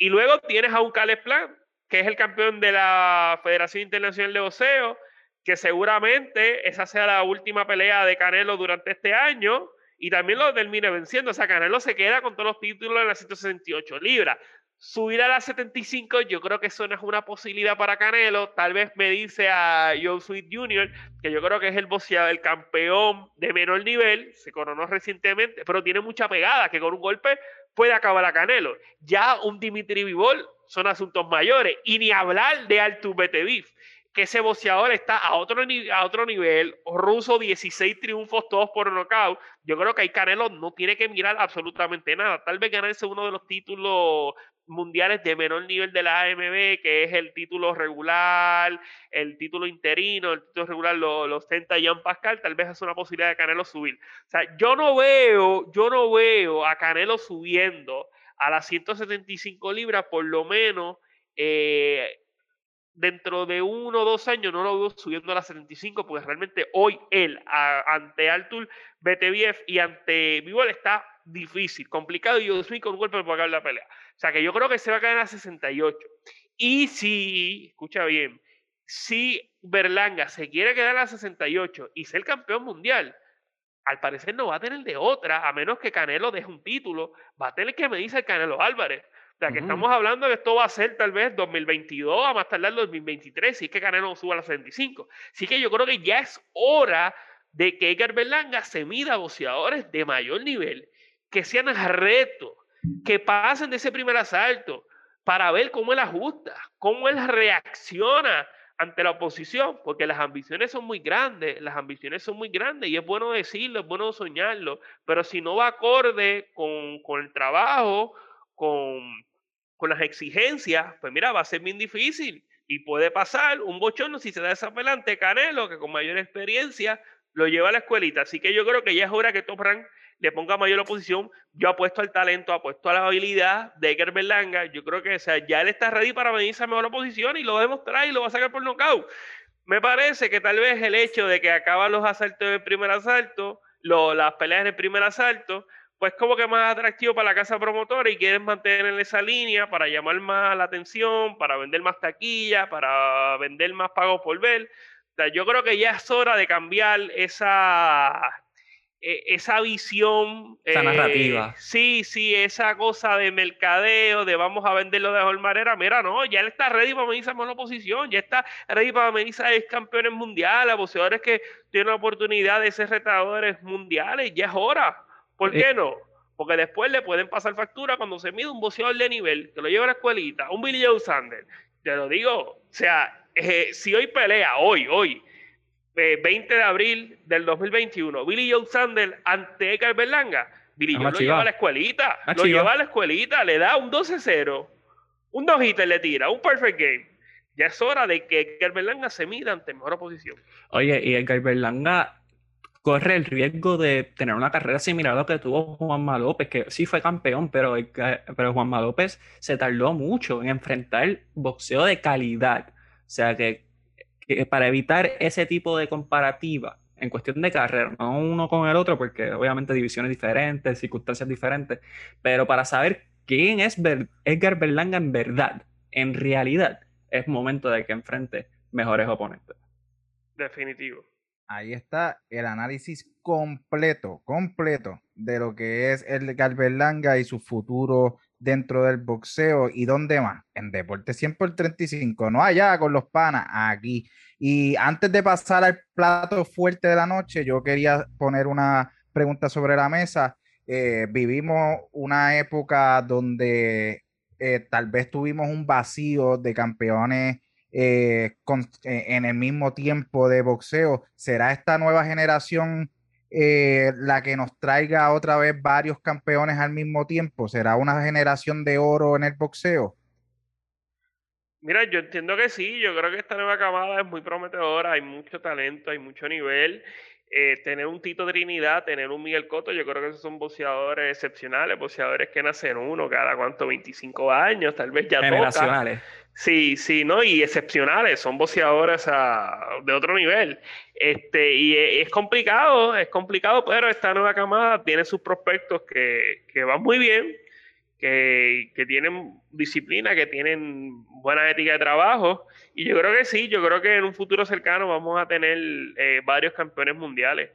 Y luego tienes a un Caleb Plan, que es el campeón de la Federación Internacional de Boxeo, que seguramente esa sea la última pelea de Canelo durante este año y también lo termine venciendo. O sea, Canelo se queda con todos los títulos en las 168 libras. Subir a las 75, yo creo que eso no es una posibilidad para Canelo. Tal vez me dice a Joe Sweet Jr., que yo creo que es el boxeador, el campeón de menor nivel, se coronó recientemente, pero tiene mucha pegada, que con un golpe puede acabar a Canelo. Ya un Dimitri Vivol son asuntos mayores. Y ni hablar de Artur Beteviv, que ese boxeador está a otro, a otro nivel. Ruso, 16 triunfos, todos por nocaut. Yo creo que ahí Canelo no tiene que mirar absolutamente nada. Tal vez ganarse uno de los títulos mundiales de menor nivel de la AMB, que es el título regular, el título interino, el título regular lo, lo ostenta Jean Pascal, tal vez es una posibilidad de Canelo subir. O sea, yo no veo, yo no veo a Canelo subiendo a las 175 libras, por lo menos eh, dentro de uno o dos años no lo veo subiendo a las 75, porque realmente hoy él, ante Artur Beteviev y ante Vivol, está difícil, complicado y yo con un golpe para acabar la pelea. O sea que yo creo que se va a caer a 68. Y si, escucha bien, si Berlanga se quiere quedar a 68 y ser campeón mundial, al parecer no va a tener de otra, a menos que Canelo deje un título, va a tener que medirse el Canelo Álvarez. O sea, que estamos hablando de que esto va a ser tal vez 2022, a más tardar 2023, si es que Canelo suba a las 65. Así que yo creo que ya es hora de que Edgar Berlanga se mida a boxeadores de mayor nivel, que sean reto que pasen de ese primer asalto para ver cómo él ajusta, cómo él reacciona ante la oposición, porque las ambiciones son muy grandes, las ambiciones son muy grandes y es bueno decirlo, es bueno soñarlo, pero si no va acorde con, con el trabajo, con, con, las exigencias, pues mira, va a ser bien difícil y puede pasar un bochorno si se da esa pelante Canelo, que con mayor experiencia lo lleva a la escuelita. Así que yo creo que ya es hora que Top Rank le ponga mayor oposición. Yo apuesto al talento, apuesto a la habilidad de Eker Berlanga. Yo creo que sea, ya él está ready para venirse a mejor oposición y lo va a demostrar y lo va a sacar por nocaut. Me parece que tal vez el hecho de que acaban los asaltos del primer asalto, las peleas en el primer asalto, pues como que más atractivo para la casa promotora y quieren mantener esa línea para llamar más la atención, para vender más taquilla, para vender más pagos por ver. Yo creo que ya es hora de cambiar esa, esa visión. Esa narrativa. Eh, sí, sí, esa cosa de mercadeo, de vamos a venderlo de mejor manera. Mira, no, ya él está ready para venirse a la oposición, ya está ready para venirse a campeones mundiales, a boxeadores que tienen la oportunidad de ser retadores mundiales, ya es hora. ¿Por eh, qué no? Porque después le pueden pasar factura cuando se mide un boxeador de nivel, que lo lleva a la escuelita, un Billy Joe Sanders. Te lo digo, o sea, eh, si hoy pelea, hoy, hoy, 20 eh, de abril del 2021, Billy Joe Sanders ante Edgar Berlanga. Billy Joe lo lleva a la escuelita, lo lleva a la escuelita, le da un 12-0, un 2 y le tira, un perfect game. Ya es hora de que Edgar Berlanga se mida ante mejor oposición. Oye, y Edgar Berlanga corre el riesgo de tener una carrera similar a lo que tuvo Juanma López, que sí fue campeón, pero, pero Juanma López se tardó mucho en enfrentar boxeo de calidad. O sea que, para evitar ese tipo de comparativa en cuestión de carrera, no uno con el otro, porque obviamente divisiones diferentes, circunstancias diferentes, pero para saber quién es Edgar Berlanga en verdad, en realidad, es momento de que enfrente mejores oponentes. Definitivo. Ahí está el análisis completo, completo de lo que es el Berlanga y su futuro dentro del boxeo y dónde más, en Deporte 100 por 35, no allá con los panas, aquí. Y antes de pasar al plato fuerte de la noche, yo quería poner una pregunta sobre la mesa. Eh, vivimos una época donde eh, tal vez tuvimos un vacío de campeones eh, eh, en el mismo tiempo de boxeo. ¿Será esta nueva generación la que nos traiga otra vez varios campeones al mismo tiempo? ¿Será una generación de oro en el boxeo? Mira, yo entiendo que sí, yo creo que esta nueva camada es muy prometedora, hay mucho talento, hay mucho nivel eh, tener un Tito Trinidad, tener un Miguel Coto, yo creo que esos son boxeadores excepcionales, boxeadores que nacen uno cada cuánto, 25 años, tal vez ya Generacionales. Sí, sí, ¿no? Y excepcionales, son boxeadores de otro nivel. Este, y e, es, complicado, es complicado, pero esta nueva camada tiene sus prospectos que, que van muy bien, que, que tienen disciplina, que tienen buena ética de trabajo y yo creo que sí, yo creo que en un futuro cercano vamos a tener eh, varios campeones mundiales.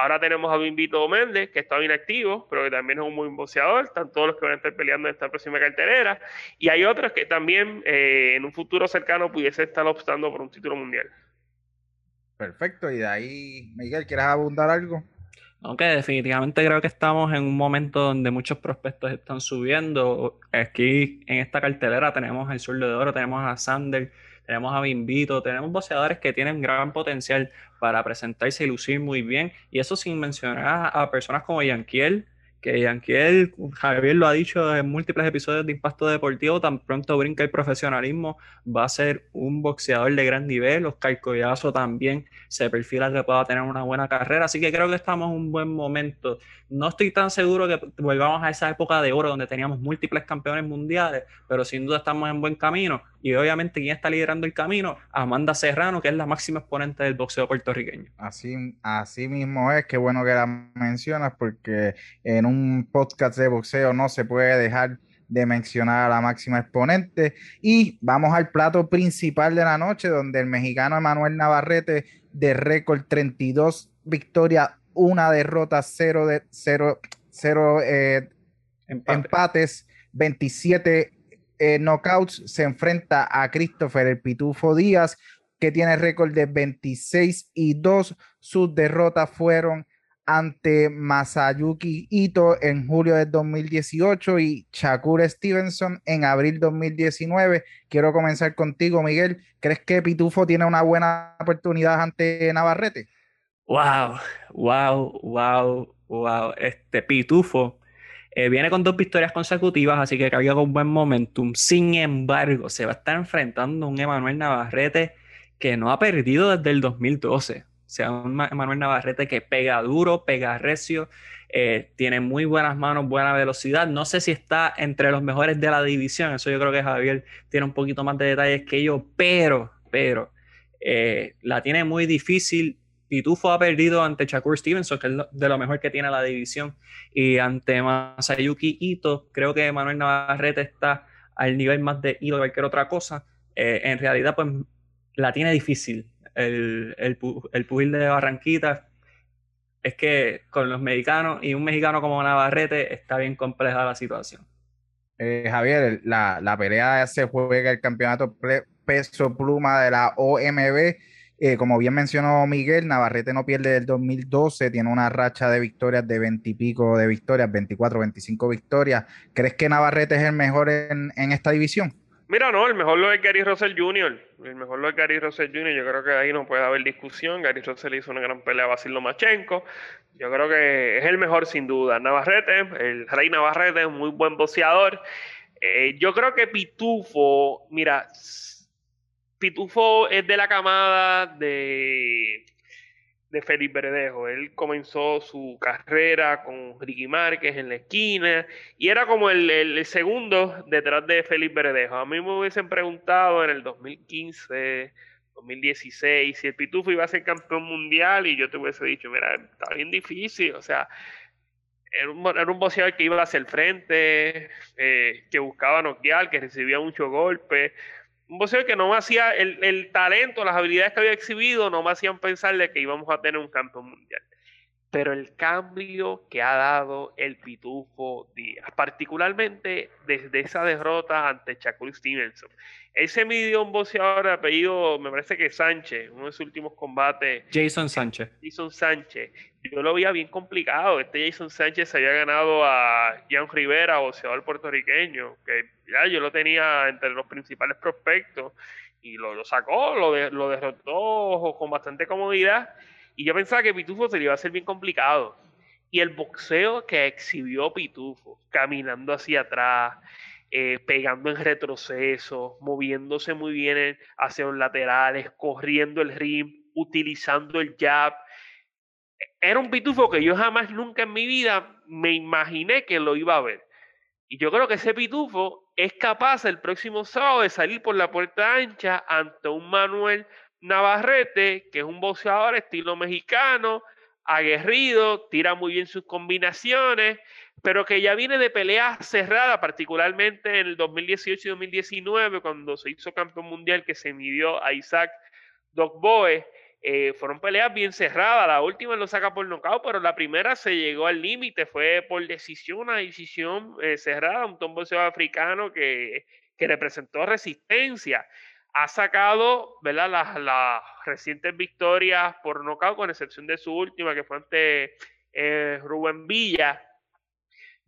Ahora tenemos a Bimbito Méndez, que está inactivo, pero que también es un buen boxeador. Están todos los que van a estar peleando en esta próxima cartelera. Y hay otros que también eh, en un futuro cercano pudiese estar optando por un título mundial. Perfecto. Y de ahí, Miguel, ¿quieres abundar algo? Aunque definitivamente creo que estamos en un momento donde muchos prospectos están subiendo. Aquí en esta cartelera tenemos el Sur de Oro, tenemos a Sander, tenemos a Bimbito, tenemos boxeadores que tienen gran potencial para presentarse y lucir muy bien. Y eso sin mencionar a personas como Yanquiel, que Yanquiel, Javier lo ha dicho en múltiples episodios de Impacto Deportivo, tan pronto brinca el profesionalismo, va a ser un boxeador de gran nivel, Oscar Collazo también se perfila que pueda tener una buena carrera, así que creo que estamos en un buen momento. No estoy tan seguro que volvamos a esa época de oro donde teníamos múltiples campeones mundiales, pero sin duda estamos en buen camino. Y obviamente quien está liderando el camino, Amanda Serrano, que es la máxima exponente del boxeo puertorriqueño. Así, así mismo es, qué bueno que la mencionas porque en un podcast de boxeo no se puede dejar de mencionar a la máxima exponente. Y vamos al plato principal de la noche, donde el mexicano Emanuel Navarrete de récord 32 victorias, una derrota, cero de cero, cero eh, empates, 27 eh, knockouts, se enfrenta a Christopher el Pitufo Díaz, que tiene récord de 26 y 2. Sus derrotas fueron ante Masayuki Ito en julio del 2018 y Shakur Stevenson en abril 2019. Quiero comenzar contigo, Miguel. ¿Crees que Pitufo tiene una buena oportunidad ante Navarrete? Wow, wow, wow, wow. Este Pitufo eh, viene con dos victorias consecutivas, así que carga con buen momentum. Sin embargo, se va a estar enfrentando a un Emanuel Navarrete que no ha perdido desde el 2012. Sea, un Emanuel Navarrete que pega duro, pega recio, eh, tiene muy buenas manos, buena velocidad. No sé si está entre los mejores de la división. Eso yo creo que Javier tiene un poquito más de detalles que yo, pero, pero, eh, la tiene muy difícil Pitufo ha perdido ante Shakur Stevenson, que es de lo mejor que tiene la división, y ante Masayuki Ito, creo que Manuel Navarrete está al nivel más de Ito cualquier otra cosa. Eh, en realidad, pues la tiene difícil. El, el, el de Barranquita es que con los mexicanos y un mexicano como Navarrete está bien compleja la situación. Eh, Javier, la, la pelea se juega el campeonato peso pluma de la OMB eh, como bien mencionó Miguel, Navarrete no pierde del 2012, tiene una racha de victorias de 20 y pico de victorias, 24, 25 victorias. ¿Crees que Navarrete es el mejor en, esta división? Mira, no, el mejor lo es Gary Russell Jr. El mejor lo es Gary Russell Jr. Yo creo que ahí no puede haber discusión. Gary Russell hizo una gran pelea a Basil Lomachenko. Yo creo que es el mejor sin duda. Navarrete, el rey Navarrete, es muy buen boxeador. Eh, yo creo que Pitufo, mira, Pitufo es de la camada de de Felipe Verdejo. Él comenzó su carrera con Ricky Márquez en la esquina y era como el, segundo detrás de Felipe Verdejo. A mí me hubiesen preguntado en el 2015, 2016 si el Pitufo iba a ser campeón mundial y yo te hubiese dicho, mira, está bien difícil, o sea, era un, era un boxeador que iba hacia el frente, eh, que buscaba noquear, que recibía muchos golpes un boxeador que no me hacía el, el, talento, las habilidades que había exhibido, no me hacían pensar de que íbamos a tener un campeón mundial. Pero el cambio que ha dado el Pitufo Díaz, particularmente desde esa derrota ante Shakur Stevenson. Él se midió un boxeador de apellido, me parece que Sánchez, uno de sus últimos combates. Jason Sánchez. Jason Sánchez. Yo lo veía bien complicado. Este Jason Sánchez había ganado a Jan Rivera, boxeador puertorriqueño, que ya yo lo tenía entre los principales prospectos y lo, lo sacó, lo, lo derrotó con bastante comodidad. Y yo pensaba que Pitufo se le iba a hacer bien complicado. Y el boxeo que exhibió Pitufo, caminando hacia atrás, eh, pegando en retroceso, moviéndose muy bien hacia los laterales, corriendo el rim, utilizando el jab. Era un pitufo que yo jamás nunca en mi vida me imaginé que lo iba a ver. Y yo creo que ese pitufo es capaz el próximo sábado de salir por la puerta ancha ante un Manuel Navarrete, que es un boxeador estilo mexicano, aguerrido, tira muy bien sus combinaciones, pero que ya viene de peleas cerradas, particularmente en el 2018 y 2019, cuando se hizo campeón mundial que se midió a Isaac Dogboe. Eh, fueron peleas bien cerradas. La última lo saca por nocaut, pero la primera se llegó al límite. Fue por decisión, una decisión eh, cerrada. Un boxeo africano que, que representó resistencia. Ha sacado ¿verdad? Las, las recientes victorias por nocaut, con excepción de su última, que fue ante eh, Rubén Villa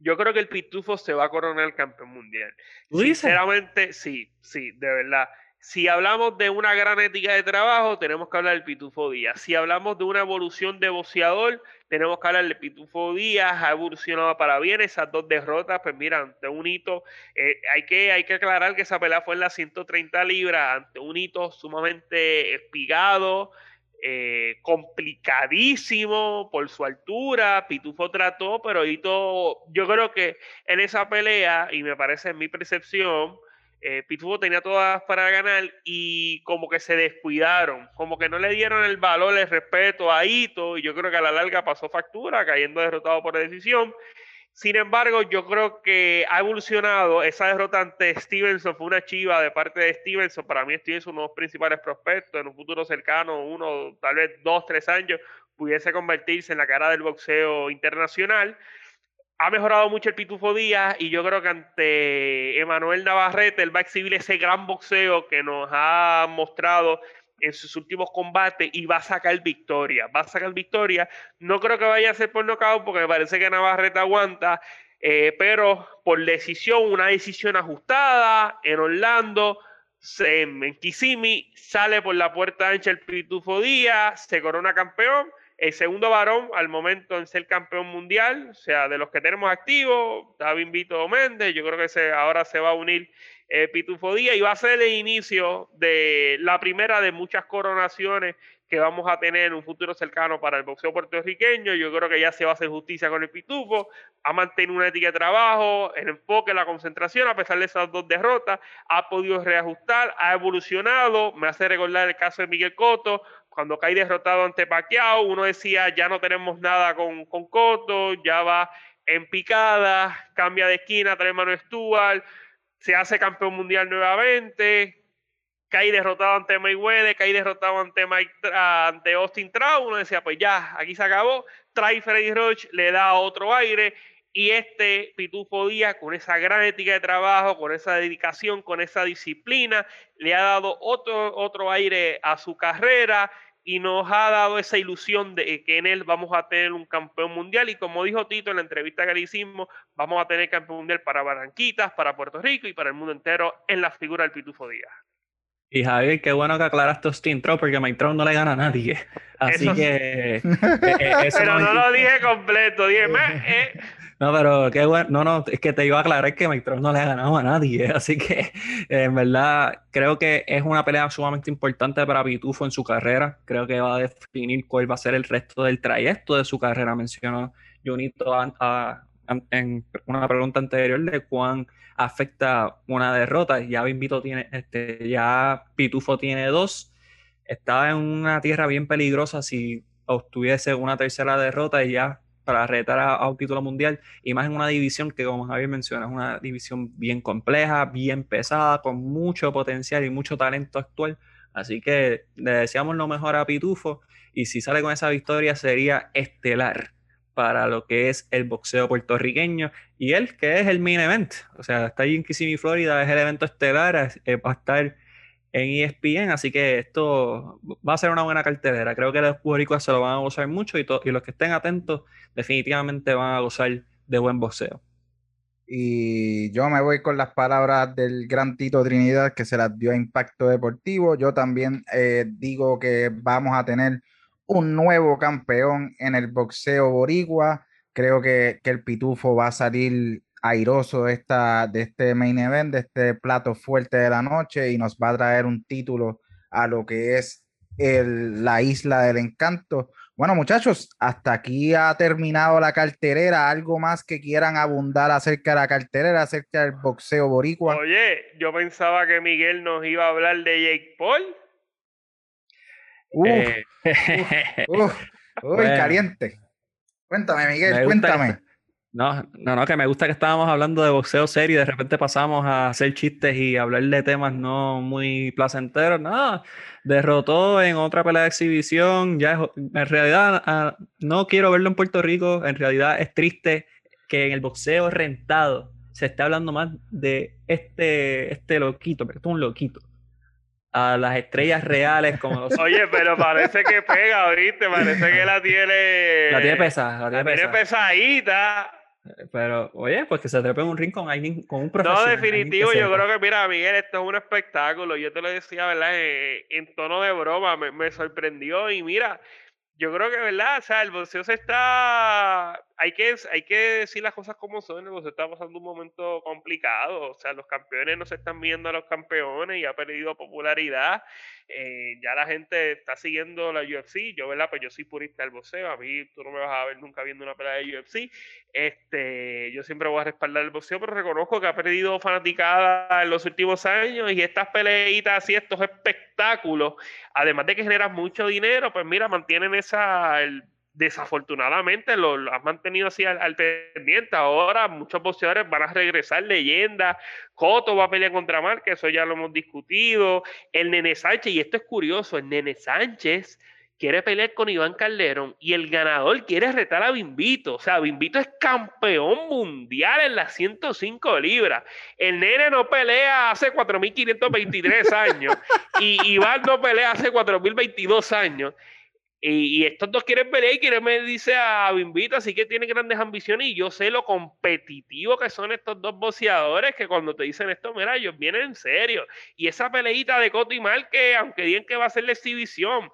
yo creo que el Pitufo se va a coronar campeón mundial. Sinceramente, sí, sí, de verdad. Si hablamos de una gran ética de trabajo, tenemos que hablar del Pitufo Díaz. Si hablamos de una evolución de boxeador, tenemos que hablar del Pitufo Díaz. Ha evolucionado para bien esas dos derrotas. Pues mira, ante un hito, eh, hay, que, hay que aclarar que esa pelea fue en las 130 libras, ante un hito sumamente espigado. Eh, complicadísimo por su altura. Pitufo trató, pero Ito, yo creo que en esa pelea, y me parece en mi percepción, eh, Pitufo tenía todas para ganar y como que se descuidaron, como que no le dieron el valor, el respeto a Ito, y yo creo que a la larga pasó factura, cayendo derrotado por decisión. Sin embargo, yo creo que ha evolucionado. Esa derrota ante Stevenson fue una chiva de parte de Stevenson. Para mí, Stevenson uno de los principales prospectos en un futuro cercano, uno, tal vez dos, tres años, pudiese convertirse en la cara del boxeo internacional. Ha mejorado mucho el Pitufo Díaz y yo creo que ante Emanuel Navarrete él va a exhibir ese gran boxeo que nos ha mostrado en sus últimos combates y va a sacar victoria. Va a sacar victoria. No creo que vaya a ser por nocaut porque me parece que Navarrete aguanta, eh, pero por decisión, una decisión ajustada en Orlando. en Kissimmee sale por la puerta ancha el Pitufo Díaz, se corona campeón. El segundo varón al momento en ser campeón mundial, o sea, de los que tenemos activos, David Vito Méndez, yo creo que se, ahora se va a unir eh, Pitufo Díaz y va a ser el inicio de la primera de muchas coronaciones que vamos a tener en un futuro cercano para el boxeo puertorriqueño. Yo creo que ya se va a hacer justicia con el Pitufo, ha mantenido una ética de trabajo, el enfoque, la concentración, a pesar de esas dos derrotas, ha podido reajustar, ha evolucionado. Me hace recordar el caso de Miguel Cotto, cuando cae derrotado ante Pacquiao, uno decía, ya no tenemos nada con, con Cotto, ya va en picada, cambia de esquina, trae mano Stuart, se hace campeón mundial nuevamente, cae derrotado ante Mayweather, cae derrotado ante, ante Austin Trout, uno decía, pues ya, aquí se acabó, trae Freddy Roach, le da otro aire, y este Pitufo Díaz, con esa gran ética de trabajo, con esa dedicación, con esa disciplina, le ha dado otro, otro aire a su carrera y nos ha dado esa ilusión de que en él vamos a tener un campeón mundial y como dijo Tito en la entrevista que le hicimos, vamos a tener campeón mundial para Barranquitas, para Puerto Rico y para el mundo entero en la figura del Pitufo Díaz. Y Javier, qué bueno que aclaraste este intro porque Mike no le gana a nadie. Así que. Eh, eh, pero no, lo dije completo, dije. Eh. No, pero qué bueno. No, no, es que te iba a aclarar que Mike no le ha ganado a nadie. *laughs* Así que, en verdad, creo que es una pelea sumamente importante para Pitufo en su carrera. Creo que va a definir cuál va a ser el resto del trayecto de su carrera. Mencionó Junito en una pregunta anterior de cuán afecta una derrota. Ya Bimbito tiene, este, ya Pitufo tiene dos. Estaba en una tierra bien peligrosa si obtuviese una tercera derrota y ya para retar a, un título mundial y más en una división que como Javier menciona es una división bien compleja, bien pesada, con mucho potencial y mucho talento actual. Así que le deseamos lo mejor a Pitufo y si sale con esa victoria sería estelar para lo que es el boxeo puertorriqueño y él que es el main event, o sea, está ahí en Kissimmee, Florida, es el evento estelar, eh, va a estar en ESPN, así que esto va a ser una buena cartelera. Creo que los boricuas se lo van a gozar mucho y, y los que estén atentos definitivamente van a gozar de buen boxeo. Y yo me voy con las palabras del gran Tito Trinidad que se las dio a Impacto Deportivo. Yo también eh, digo que vamos a tener un nuevo campeón en el boxeo boricua. Creo que, el Pitufo va a salir airoso de, esta, de este main event, de este plato fuerte de la noche y nos va a traer un título a lo que es el, la isla del encanto. Bueno, muchachos, hasta aquí ha terminado la carterera. ¿Algo más que quieran abundar acerca de la carterera, acerca del boxeo boricua? Oye, yo pensaba que Miguel nos iba a hablar de Jake Paul. Uf, eh, *laughs* uy, caliente. Cuéntame, Miguel, cuéntame. No, no, no, que me gusta que estábamos hablando de boxeo serio y de repente pasamos a hacer chistes y hablar de temas no muy placenteros. Nada, derrotó en otra pelea de exhibición. Ya en realidad ah, no quiero verlo en Puerto Rico. En realidad es triste que en el boxeo rentado se esté hablando más de este, este loquito, porque esto es un loquito a las estrellas reales como los... Oye, pero parece que pega, ¿viste? Parece que la tiene... La tiene pesada, la tiene, pesadita. Pero, oye, pues que se trepe en un ring con, con un profesional. No, definitivo, yo creo que, mira, Miguel, esto es un espectáculo. Yo te lo decía, ¿verdad? En, tono de broma, me, me sorprendió. Y mira, yo creo que, ¿verdad? O sea, el boxeo se está. Hay que, hay que decir las cosas como son. Boxeo está pasando un momento complicado. O sea, los campeones no se están viendo a los campeones y ha perdido popularidad. Eh, ya la gente está siguiendo la UFC. Yo, ¿verdad? Pues yo soy purista del boxeo. A mí tú no me vas a ver nunca viendo una pelea de UFC. Este, yo siempre voy a respaldar el boxeo, pero reconozco que ha perdido fanaticada en los últimos años y estas peleitas y estos espectáculos, además de que generan mucho dinero, pues mira, mantienen esa, el, desafortunadamente lo, lo, has mantenido así al, pendiente. Ahora muchos boxeadores van a regresar leyendas. Coto va a pelear contra que eso ya lo hemos discutido. El Nene Sánchez, y esto es curioso, el Nene Sánchez quiere pelear con Iván Calderón y el ganador quiere retar a Bimbito. O sea, Bimbito es campeón mundial en las 105 libras. El nene no pelea hace 4.523 años y Iván no pelea hace 4.022 años. Y, estos dos quieren pelear y quieren me dice a Bimbito, así que tiene grandes ambiciones y yo sé lo competitivo que son estos dos boxeadores que cuando te dicen esto, mira, ellos vienen en serio. Y esa peleita de Coto y Mal que aunque digan que va a ser la exhibición,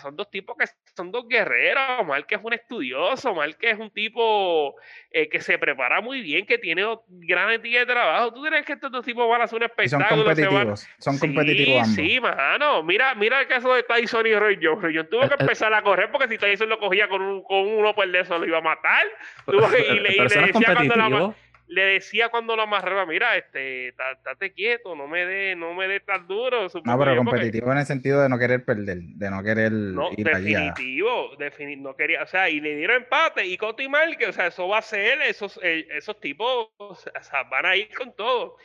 son dos tipos que son dos guerreros, Mal que es un estudioso, Mal que es un tipo eh, que se prepara muy bien, que tiene gran día de trabajo. ¿Tú crees que estos dos tipos van a hacer un espectáculo? Son competitivos, son competitivos ambos. Sí, mano, mira, mira el caso de Tyson y Roy Jones. Roy tuvo que empezar a correr porque si Tyson lo cogía con, un, con uno por eso lo iba a matar. *laughs* y le, decía cuando la, le decía cuando lo amarraba, mira, este, estate quieto, no me dé, no me dé tan duro. No, pero competitivo en el sentido de no querer perder, de no querer no, definitivo, no quería, o sea, y le dieron empate y Mal, que, o sea, eso va a ser, esos, eh, esos tipos, o sea, van a ir con todo.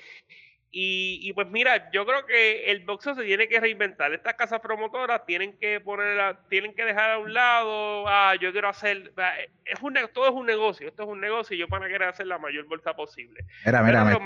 Y, pues mira, yo creo que el boxeo se tiene que reinventar. Estas casas promotoras tienen que poner, tienen que dejar a un lado, ah, yo quiero hacer, es un, todo es un negocio, esto es un negocio y yo para querer hacer la mayor bolsa posible. Mira, mira,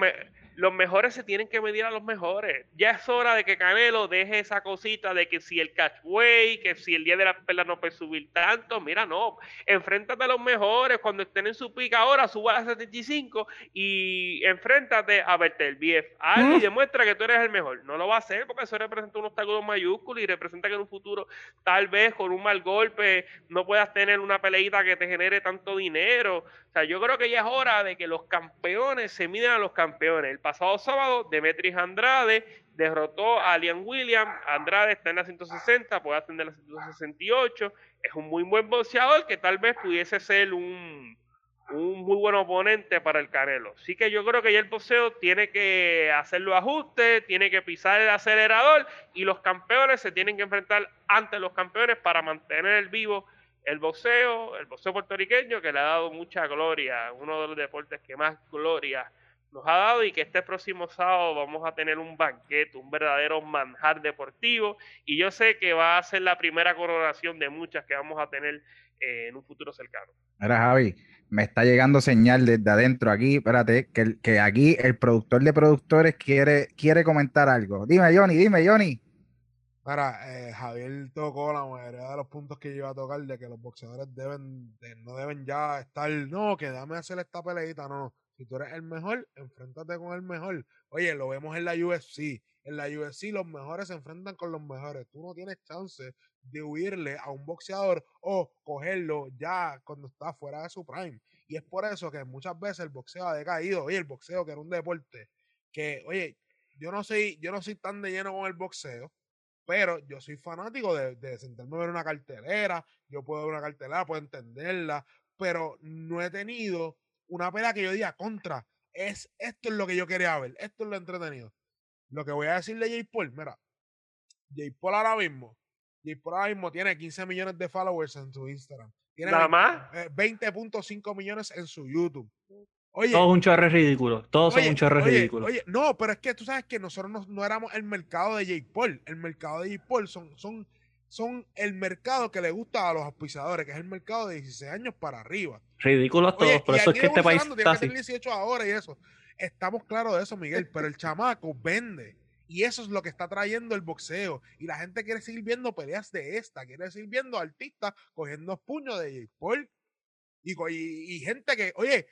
los mejores se tienen que medir a los mejores. Ya es hora de que Canelo deje esa cosita de que si el catchway, que si el día de la pelea no puede subir tanto, mira, no, enfréntate a los mejores cuando estén en su pica ahora, suba a 75 y enfréntate a verte el BF. y demuestra que tú eres el mejor. No lo va a hacer porque eso representa un obstáculo mayúsculo y representa que en un futuro, tal vez con un mal golpe, no puedas tener una peleita que te genere tanto dinero. O sea, yo creo que ya es hora de que los campeones se midan a los campeones. El pasado sábado, Demetris Andrade derrotó a Alian Williams. Andrade está en la 160, puede ascender a la 168. Es un muy buen boxeador que tal vez pudiese ser un, un muy buen oponente para el Canelo. Así que yo creo que ya el boxeo tiene que hacer los ajustes, tiene que pisar el acelerador y los campeones se tienen que enfrentar ante los campeones para mantener el vivo el boxeo, el boxeo puertorriqueño que le ha dado mucha gloria, uno de los deportes que más gloria nos ha dado y que este próximo sábado vamos a tener un banquete, un verdadero manjar deportivo y yo sé que va a ser la primera coronación de muchas que vamos a tener eh, en un futuro cercano. Mira Javi, me está llegando señal desde adentro aquí, espérate, que, que aquí el productor de productores quiere, quiere comentar algo. Dime Johnny, dime Johnny. Mira, eh, Javier tocó la mayoría de los puntos que yo iba a tocar de que los boxeadores deben, no deben ya estar, no, que dame hacer esta peleita, no. Si tú eres el mejor, enfréntate con el mejor. Oye, lo vemos en la UFC. En la UFC los mejores se enfrentan con los mejores. Tú no tienes chance de huirle a un boxeador o cogerlo ya cuando está fuera de su prime. Y es por eso que muchas veces el boxeo ha decaído. Oye, el boxeo que era un deporte que, oye, yo no soy, yo no soy tan de lleno con el boxeo pero yo soy fanático de, de sentarme a ver una cartelera, yo puedo ver una cartelera, puedo entenderla, pero no he tenido una pelea que yo diga contra. Es, esto es lo que yo quería ver, esto es lo entretenido. Lo que voy a decirle a Jay Paul, mira, Jay Paul ahora mismo, Jay Paul ahora mismo tiene 15 millones de followers en su Instagram. Tiene Nada más. 20.5 eh, millones en su YouTube. Oye, todo un chorre ridículo. Todos son un chorre ridículo. Oye, no, pero es que tú sabes que nosotros no, éramos el mercado de J. Paul. El mercado de J. Paul son, son, son el mercado que le gusta a los auspiciadores, que es el mercado de 16 años para arriba. Ridículos todos. Por eso es que este país está así. 18 ahora y eso. Estamos claros de eso, Miguel. Pero el chamaco vende. Y eso es lo que está trayendo el boxeo. Y la gente quiere seguir viendo peleas de esta. Quiere seguir viendo artistas cogiendo puños de J. Paul. y, y gente que, oye,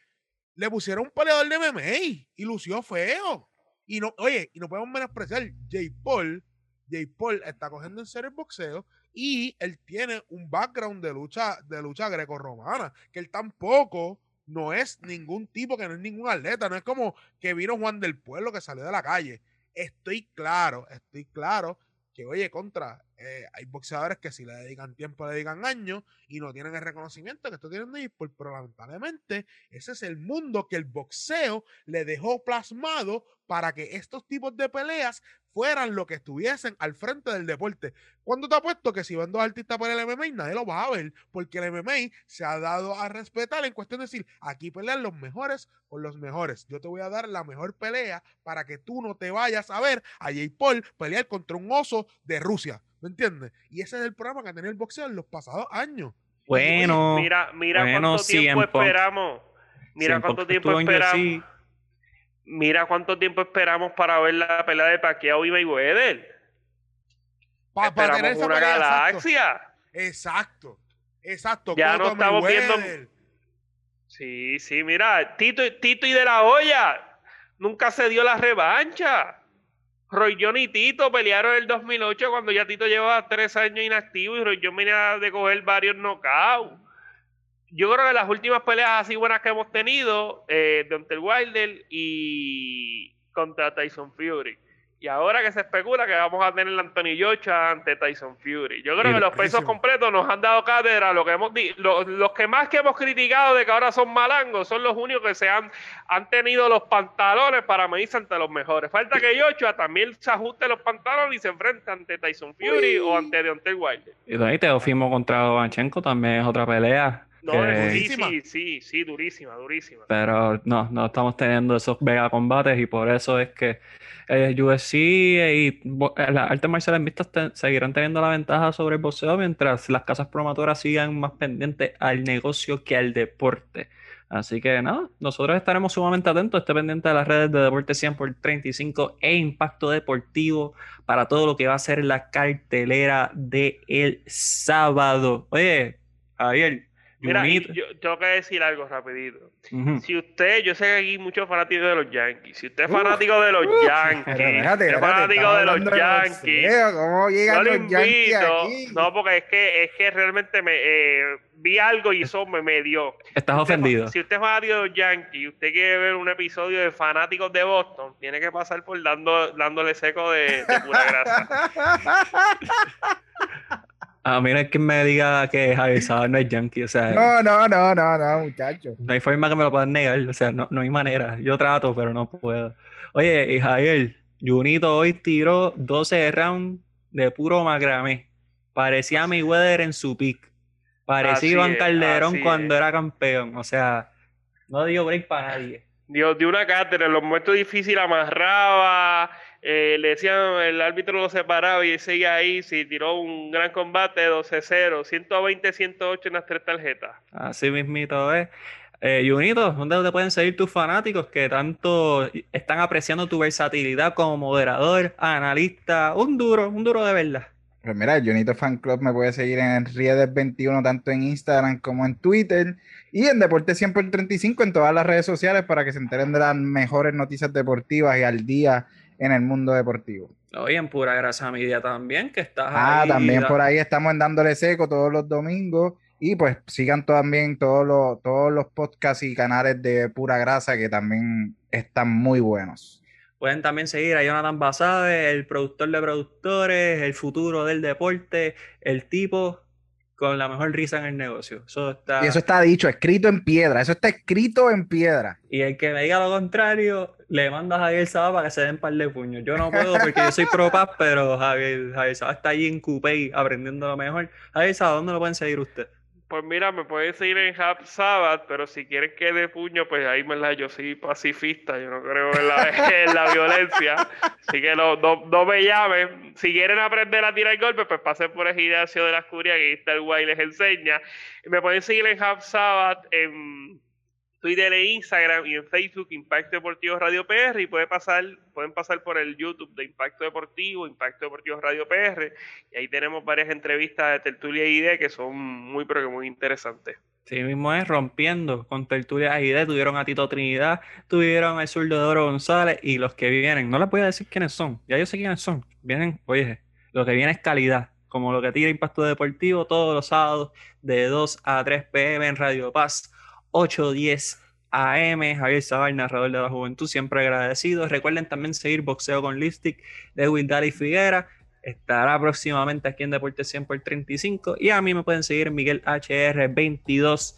le pusieron un peleador de MMA y lució feo. Y no, oye, y no podemos menospreciar, Jay Paul, Jay Paul está cogiendo en serio el boxeo y él tiene un background de lucha, de lucha greco-romana, que él tampoco no es ningún tipo, que no es ningún atleta, no es como que vino Juan del Pueblo que salió de la calle. Estoy claro, estoy claro que, oye, contra, eh, hay boxeadores que si le dedican tiempo, le dedican años y no tienen el reconocimiento que esto tienen de pero lamentablemente ese es el mundo que el boxeo le dejó plasmado para que estos tipos de peleas fueran lo que estuviesen al frente del deporte. Cuando te apuesto que si van dos artistas por el MMA, nadie lo va a ver, porque el MMA se ha dado a respetar en cuestión de decir, aquí pelean los mejores con los mejores. Yo te voy a dar la mejor pelea para que tú no te vayas a ver a Jay Paul pelear contra un oso de Rusia. ¿Me entiendes? Y ese es el programa que ha tenido el boxeo en los pasados años. Bueno, mira, mira cuánto tiempo esperamos. Mira cuánto tiempo esperamos. Mira cuánto tiempo esperamos para ver la pelea de Pacquiao y Mayweather. para tener esa una galaxia. Exacto. Exacto. Ya no estamos viendo. Sí, sí, mira, Tito, Tito y de la olla. Nunca se dio la revancha. Roy John y Tito pelearon en el 2008 cuando ya Tito llevaba tres años inactivo y Roy John venía de coger varios knockouts. Yo creo que las últimas peleas así buenas que hemos tenido, eh, de Wilder y contra Tyson Fury. Y ahora que se especula que vamos a tener a Anthony Joshua ante Tyson Fury. Yo creo que los pesos completos nos han dado cátedra. Lo que hemos los, que más que hemos criticado de que ahora son malangos son los únicos que se han, han tenido los pantalones para medirse ante los mejores. Falta que Joshua también se ajuste los pantalones y se enfrente ante Tyson Fury o ante Deontay Wilder. Y ahí Teofimo contra Banchenko también es otra pelea. No, sí, sí, sí, sí, durísima, durísima. Pero no, no estamos teniendo esos vega combates y por eso es que el eh, UFC y las artes marciales mixtas seguirán teniendo la ventaja sobre el boxeo mientras las casas promotoras sigan más pendientes al negocio que al deporte. Así que nada, nosotros estaremos sumamente atentos, esté pendiente de las redes de Deporte 100 por 35 e Impacto Deportivo para todo lo que va a ser la cartelera de el sábado. Oye, Javier, Mira, yo tengo que decir algo rapidito. Si usted, yo sé que aquí hay muchos fanáticos de los Yankees. Si usted es fanático de los Yankees, espérate, es fanático de los de Yankees, ¿Cómo lo Yankees invito. aquí? No, porque es que, es que realmente me eh, vi algo y eso me, me dio. Estás Si usted- ofendido. Si usted es fanático de los Yankees y usted quiere ver un episodio de fanáticos de Boston, tiene que pasar por dando, dándole seco de, de pura grasa. *laughs* A mí no es que me diga que Javier Sabas no es yankee, o sea, No, no, no, no, no, muchacho. no hay forma que me lo puedan negar, o sea, no, no hay manera. Yo trato, pero no puedo. Oye, y Javier, Junito hoy tiró 12 rounds de puro macramé. Parecía mi Weather en su pick. Parecía Así Iván Calderón cuando es. era campeón. O sea, no dio break para nadie. Dio, dio una cátedra, en los momentos difíciles amarraba, eh, le decían, el árbitro lo separaba y seguía ahí, si tiró un gran combate 12-0, 120-108 en las tres tarjetas. Así mismito es. Eh, Junito, ¿dónde te pueden seguir tus fanáticos que tanto están apreciando tu versatilidad como moderador, analista? Un duro, un duro de verdad. Pues mira, el Junito Fan Club me puede seguir en Riedes21 tanto en Instagram como en Twitter y en Deporte 100 por 35 en todas las redes sociales para que se enteren de las mejores noticias deportivas y al día en el mundo deportivo. Oye, en Pura Grasa Media también, que estás Ah, ahí. también da- por ahí estamos en Dándole Seco todos los domingos y pues sigan también todos los, todos los podcasts y canales de Pura Grasa que también están muy buenos. Pueden también seguir a Jonathan Basabe, el productor de productores, el futuro del deporte, el tipo con la mejor risa en el negocio. Eso está. Y eso está dicho, escrito en piedra, eso está escrito en piedra. Y el que me diga lo contrario, le manda a Javier Saba para que se den par de puños. Yo no puedo porque yo soy pro paz, pero Javier, Javier Saba está allí en Coupé aprendiendo lo mejor. Javier Saba, ¿dónde lo pueden seguir usted? Pues mira, me pueden seguir en Hub Sabbath, pero si quieren que dé puño, pues ahí me la yo soy pacifista, yo no creo en la, *laughs* en la violencia, así que no, no, no me llamen. Si quieren aprender a tirar golpes, pues pasen por el gimnasio de la Curia, que ahí está el guay les enseña. Me pueden seguir en Hub Sabbath, en Twitter e Instagram y en Facebook Impacto Deportivo Radio PR y puede pasar, pueden pasar por el YouTube de Impacto Deportivo, Impacto Deportivo Radio PR y ahí tenemos varias entrevistas de Tertulia y ID que son muy pero que muy interesantes. Sí mismo es rompiendo con tertulias ID, tuvieron a Tito Trinidad, tuvieron al zurdo de Oro González y los que vienen, no les voy a decir quiénes son, ya yo sé quiénes son, vienen, oye, lo que viene es calidad, como lo que tira Impacto Deportivo todos los sábados de 2 a 3 pm en Radio Paz, 8.10 AM, Javier Sabal, narrador de la juventud, siempre agradecido. Recuerden también seguir Boxeo con Lipstick de Wildari Figuera. Estará próximamente aquí en Deportes 100 por 35. Y a mí me pueden seguir Miguel HR22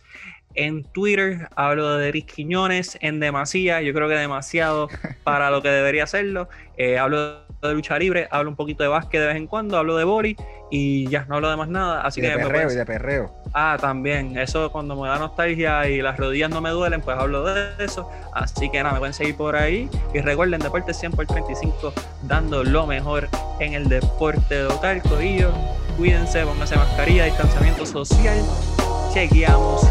en Twitter. Hablo de Deris Quiñones en demasía. Yo creo que demasiado para lo que debería hacerlo. Eh, hablo de lucha libre, hablo un poquito de básquet de vez en cuando, hablo de boli y ya no hablo de más nada. Así Y de que perreo, pueden- y de perreo. Ah, también. Eso cuando me da nostalgia y las rodillas no me duelen, pues hablo de eso. Así que nada, me pueden seguir por ahí. Y recuerden, Deporte 100 por 35, dando lo mejor en el deporte local, Corillo. Cuídense, pónganse mascarilla, distanciamiento social. Chequeamos,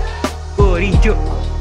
Corillo.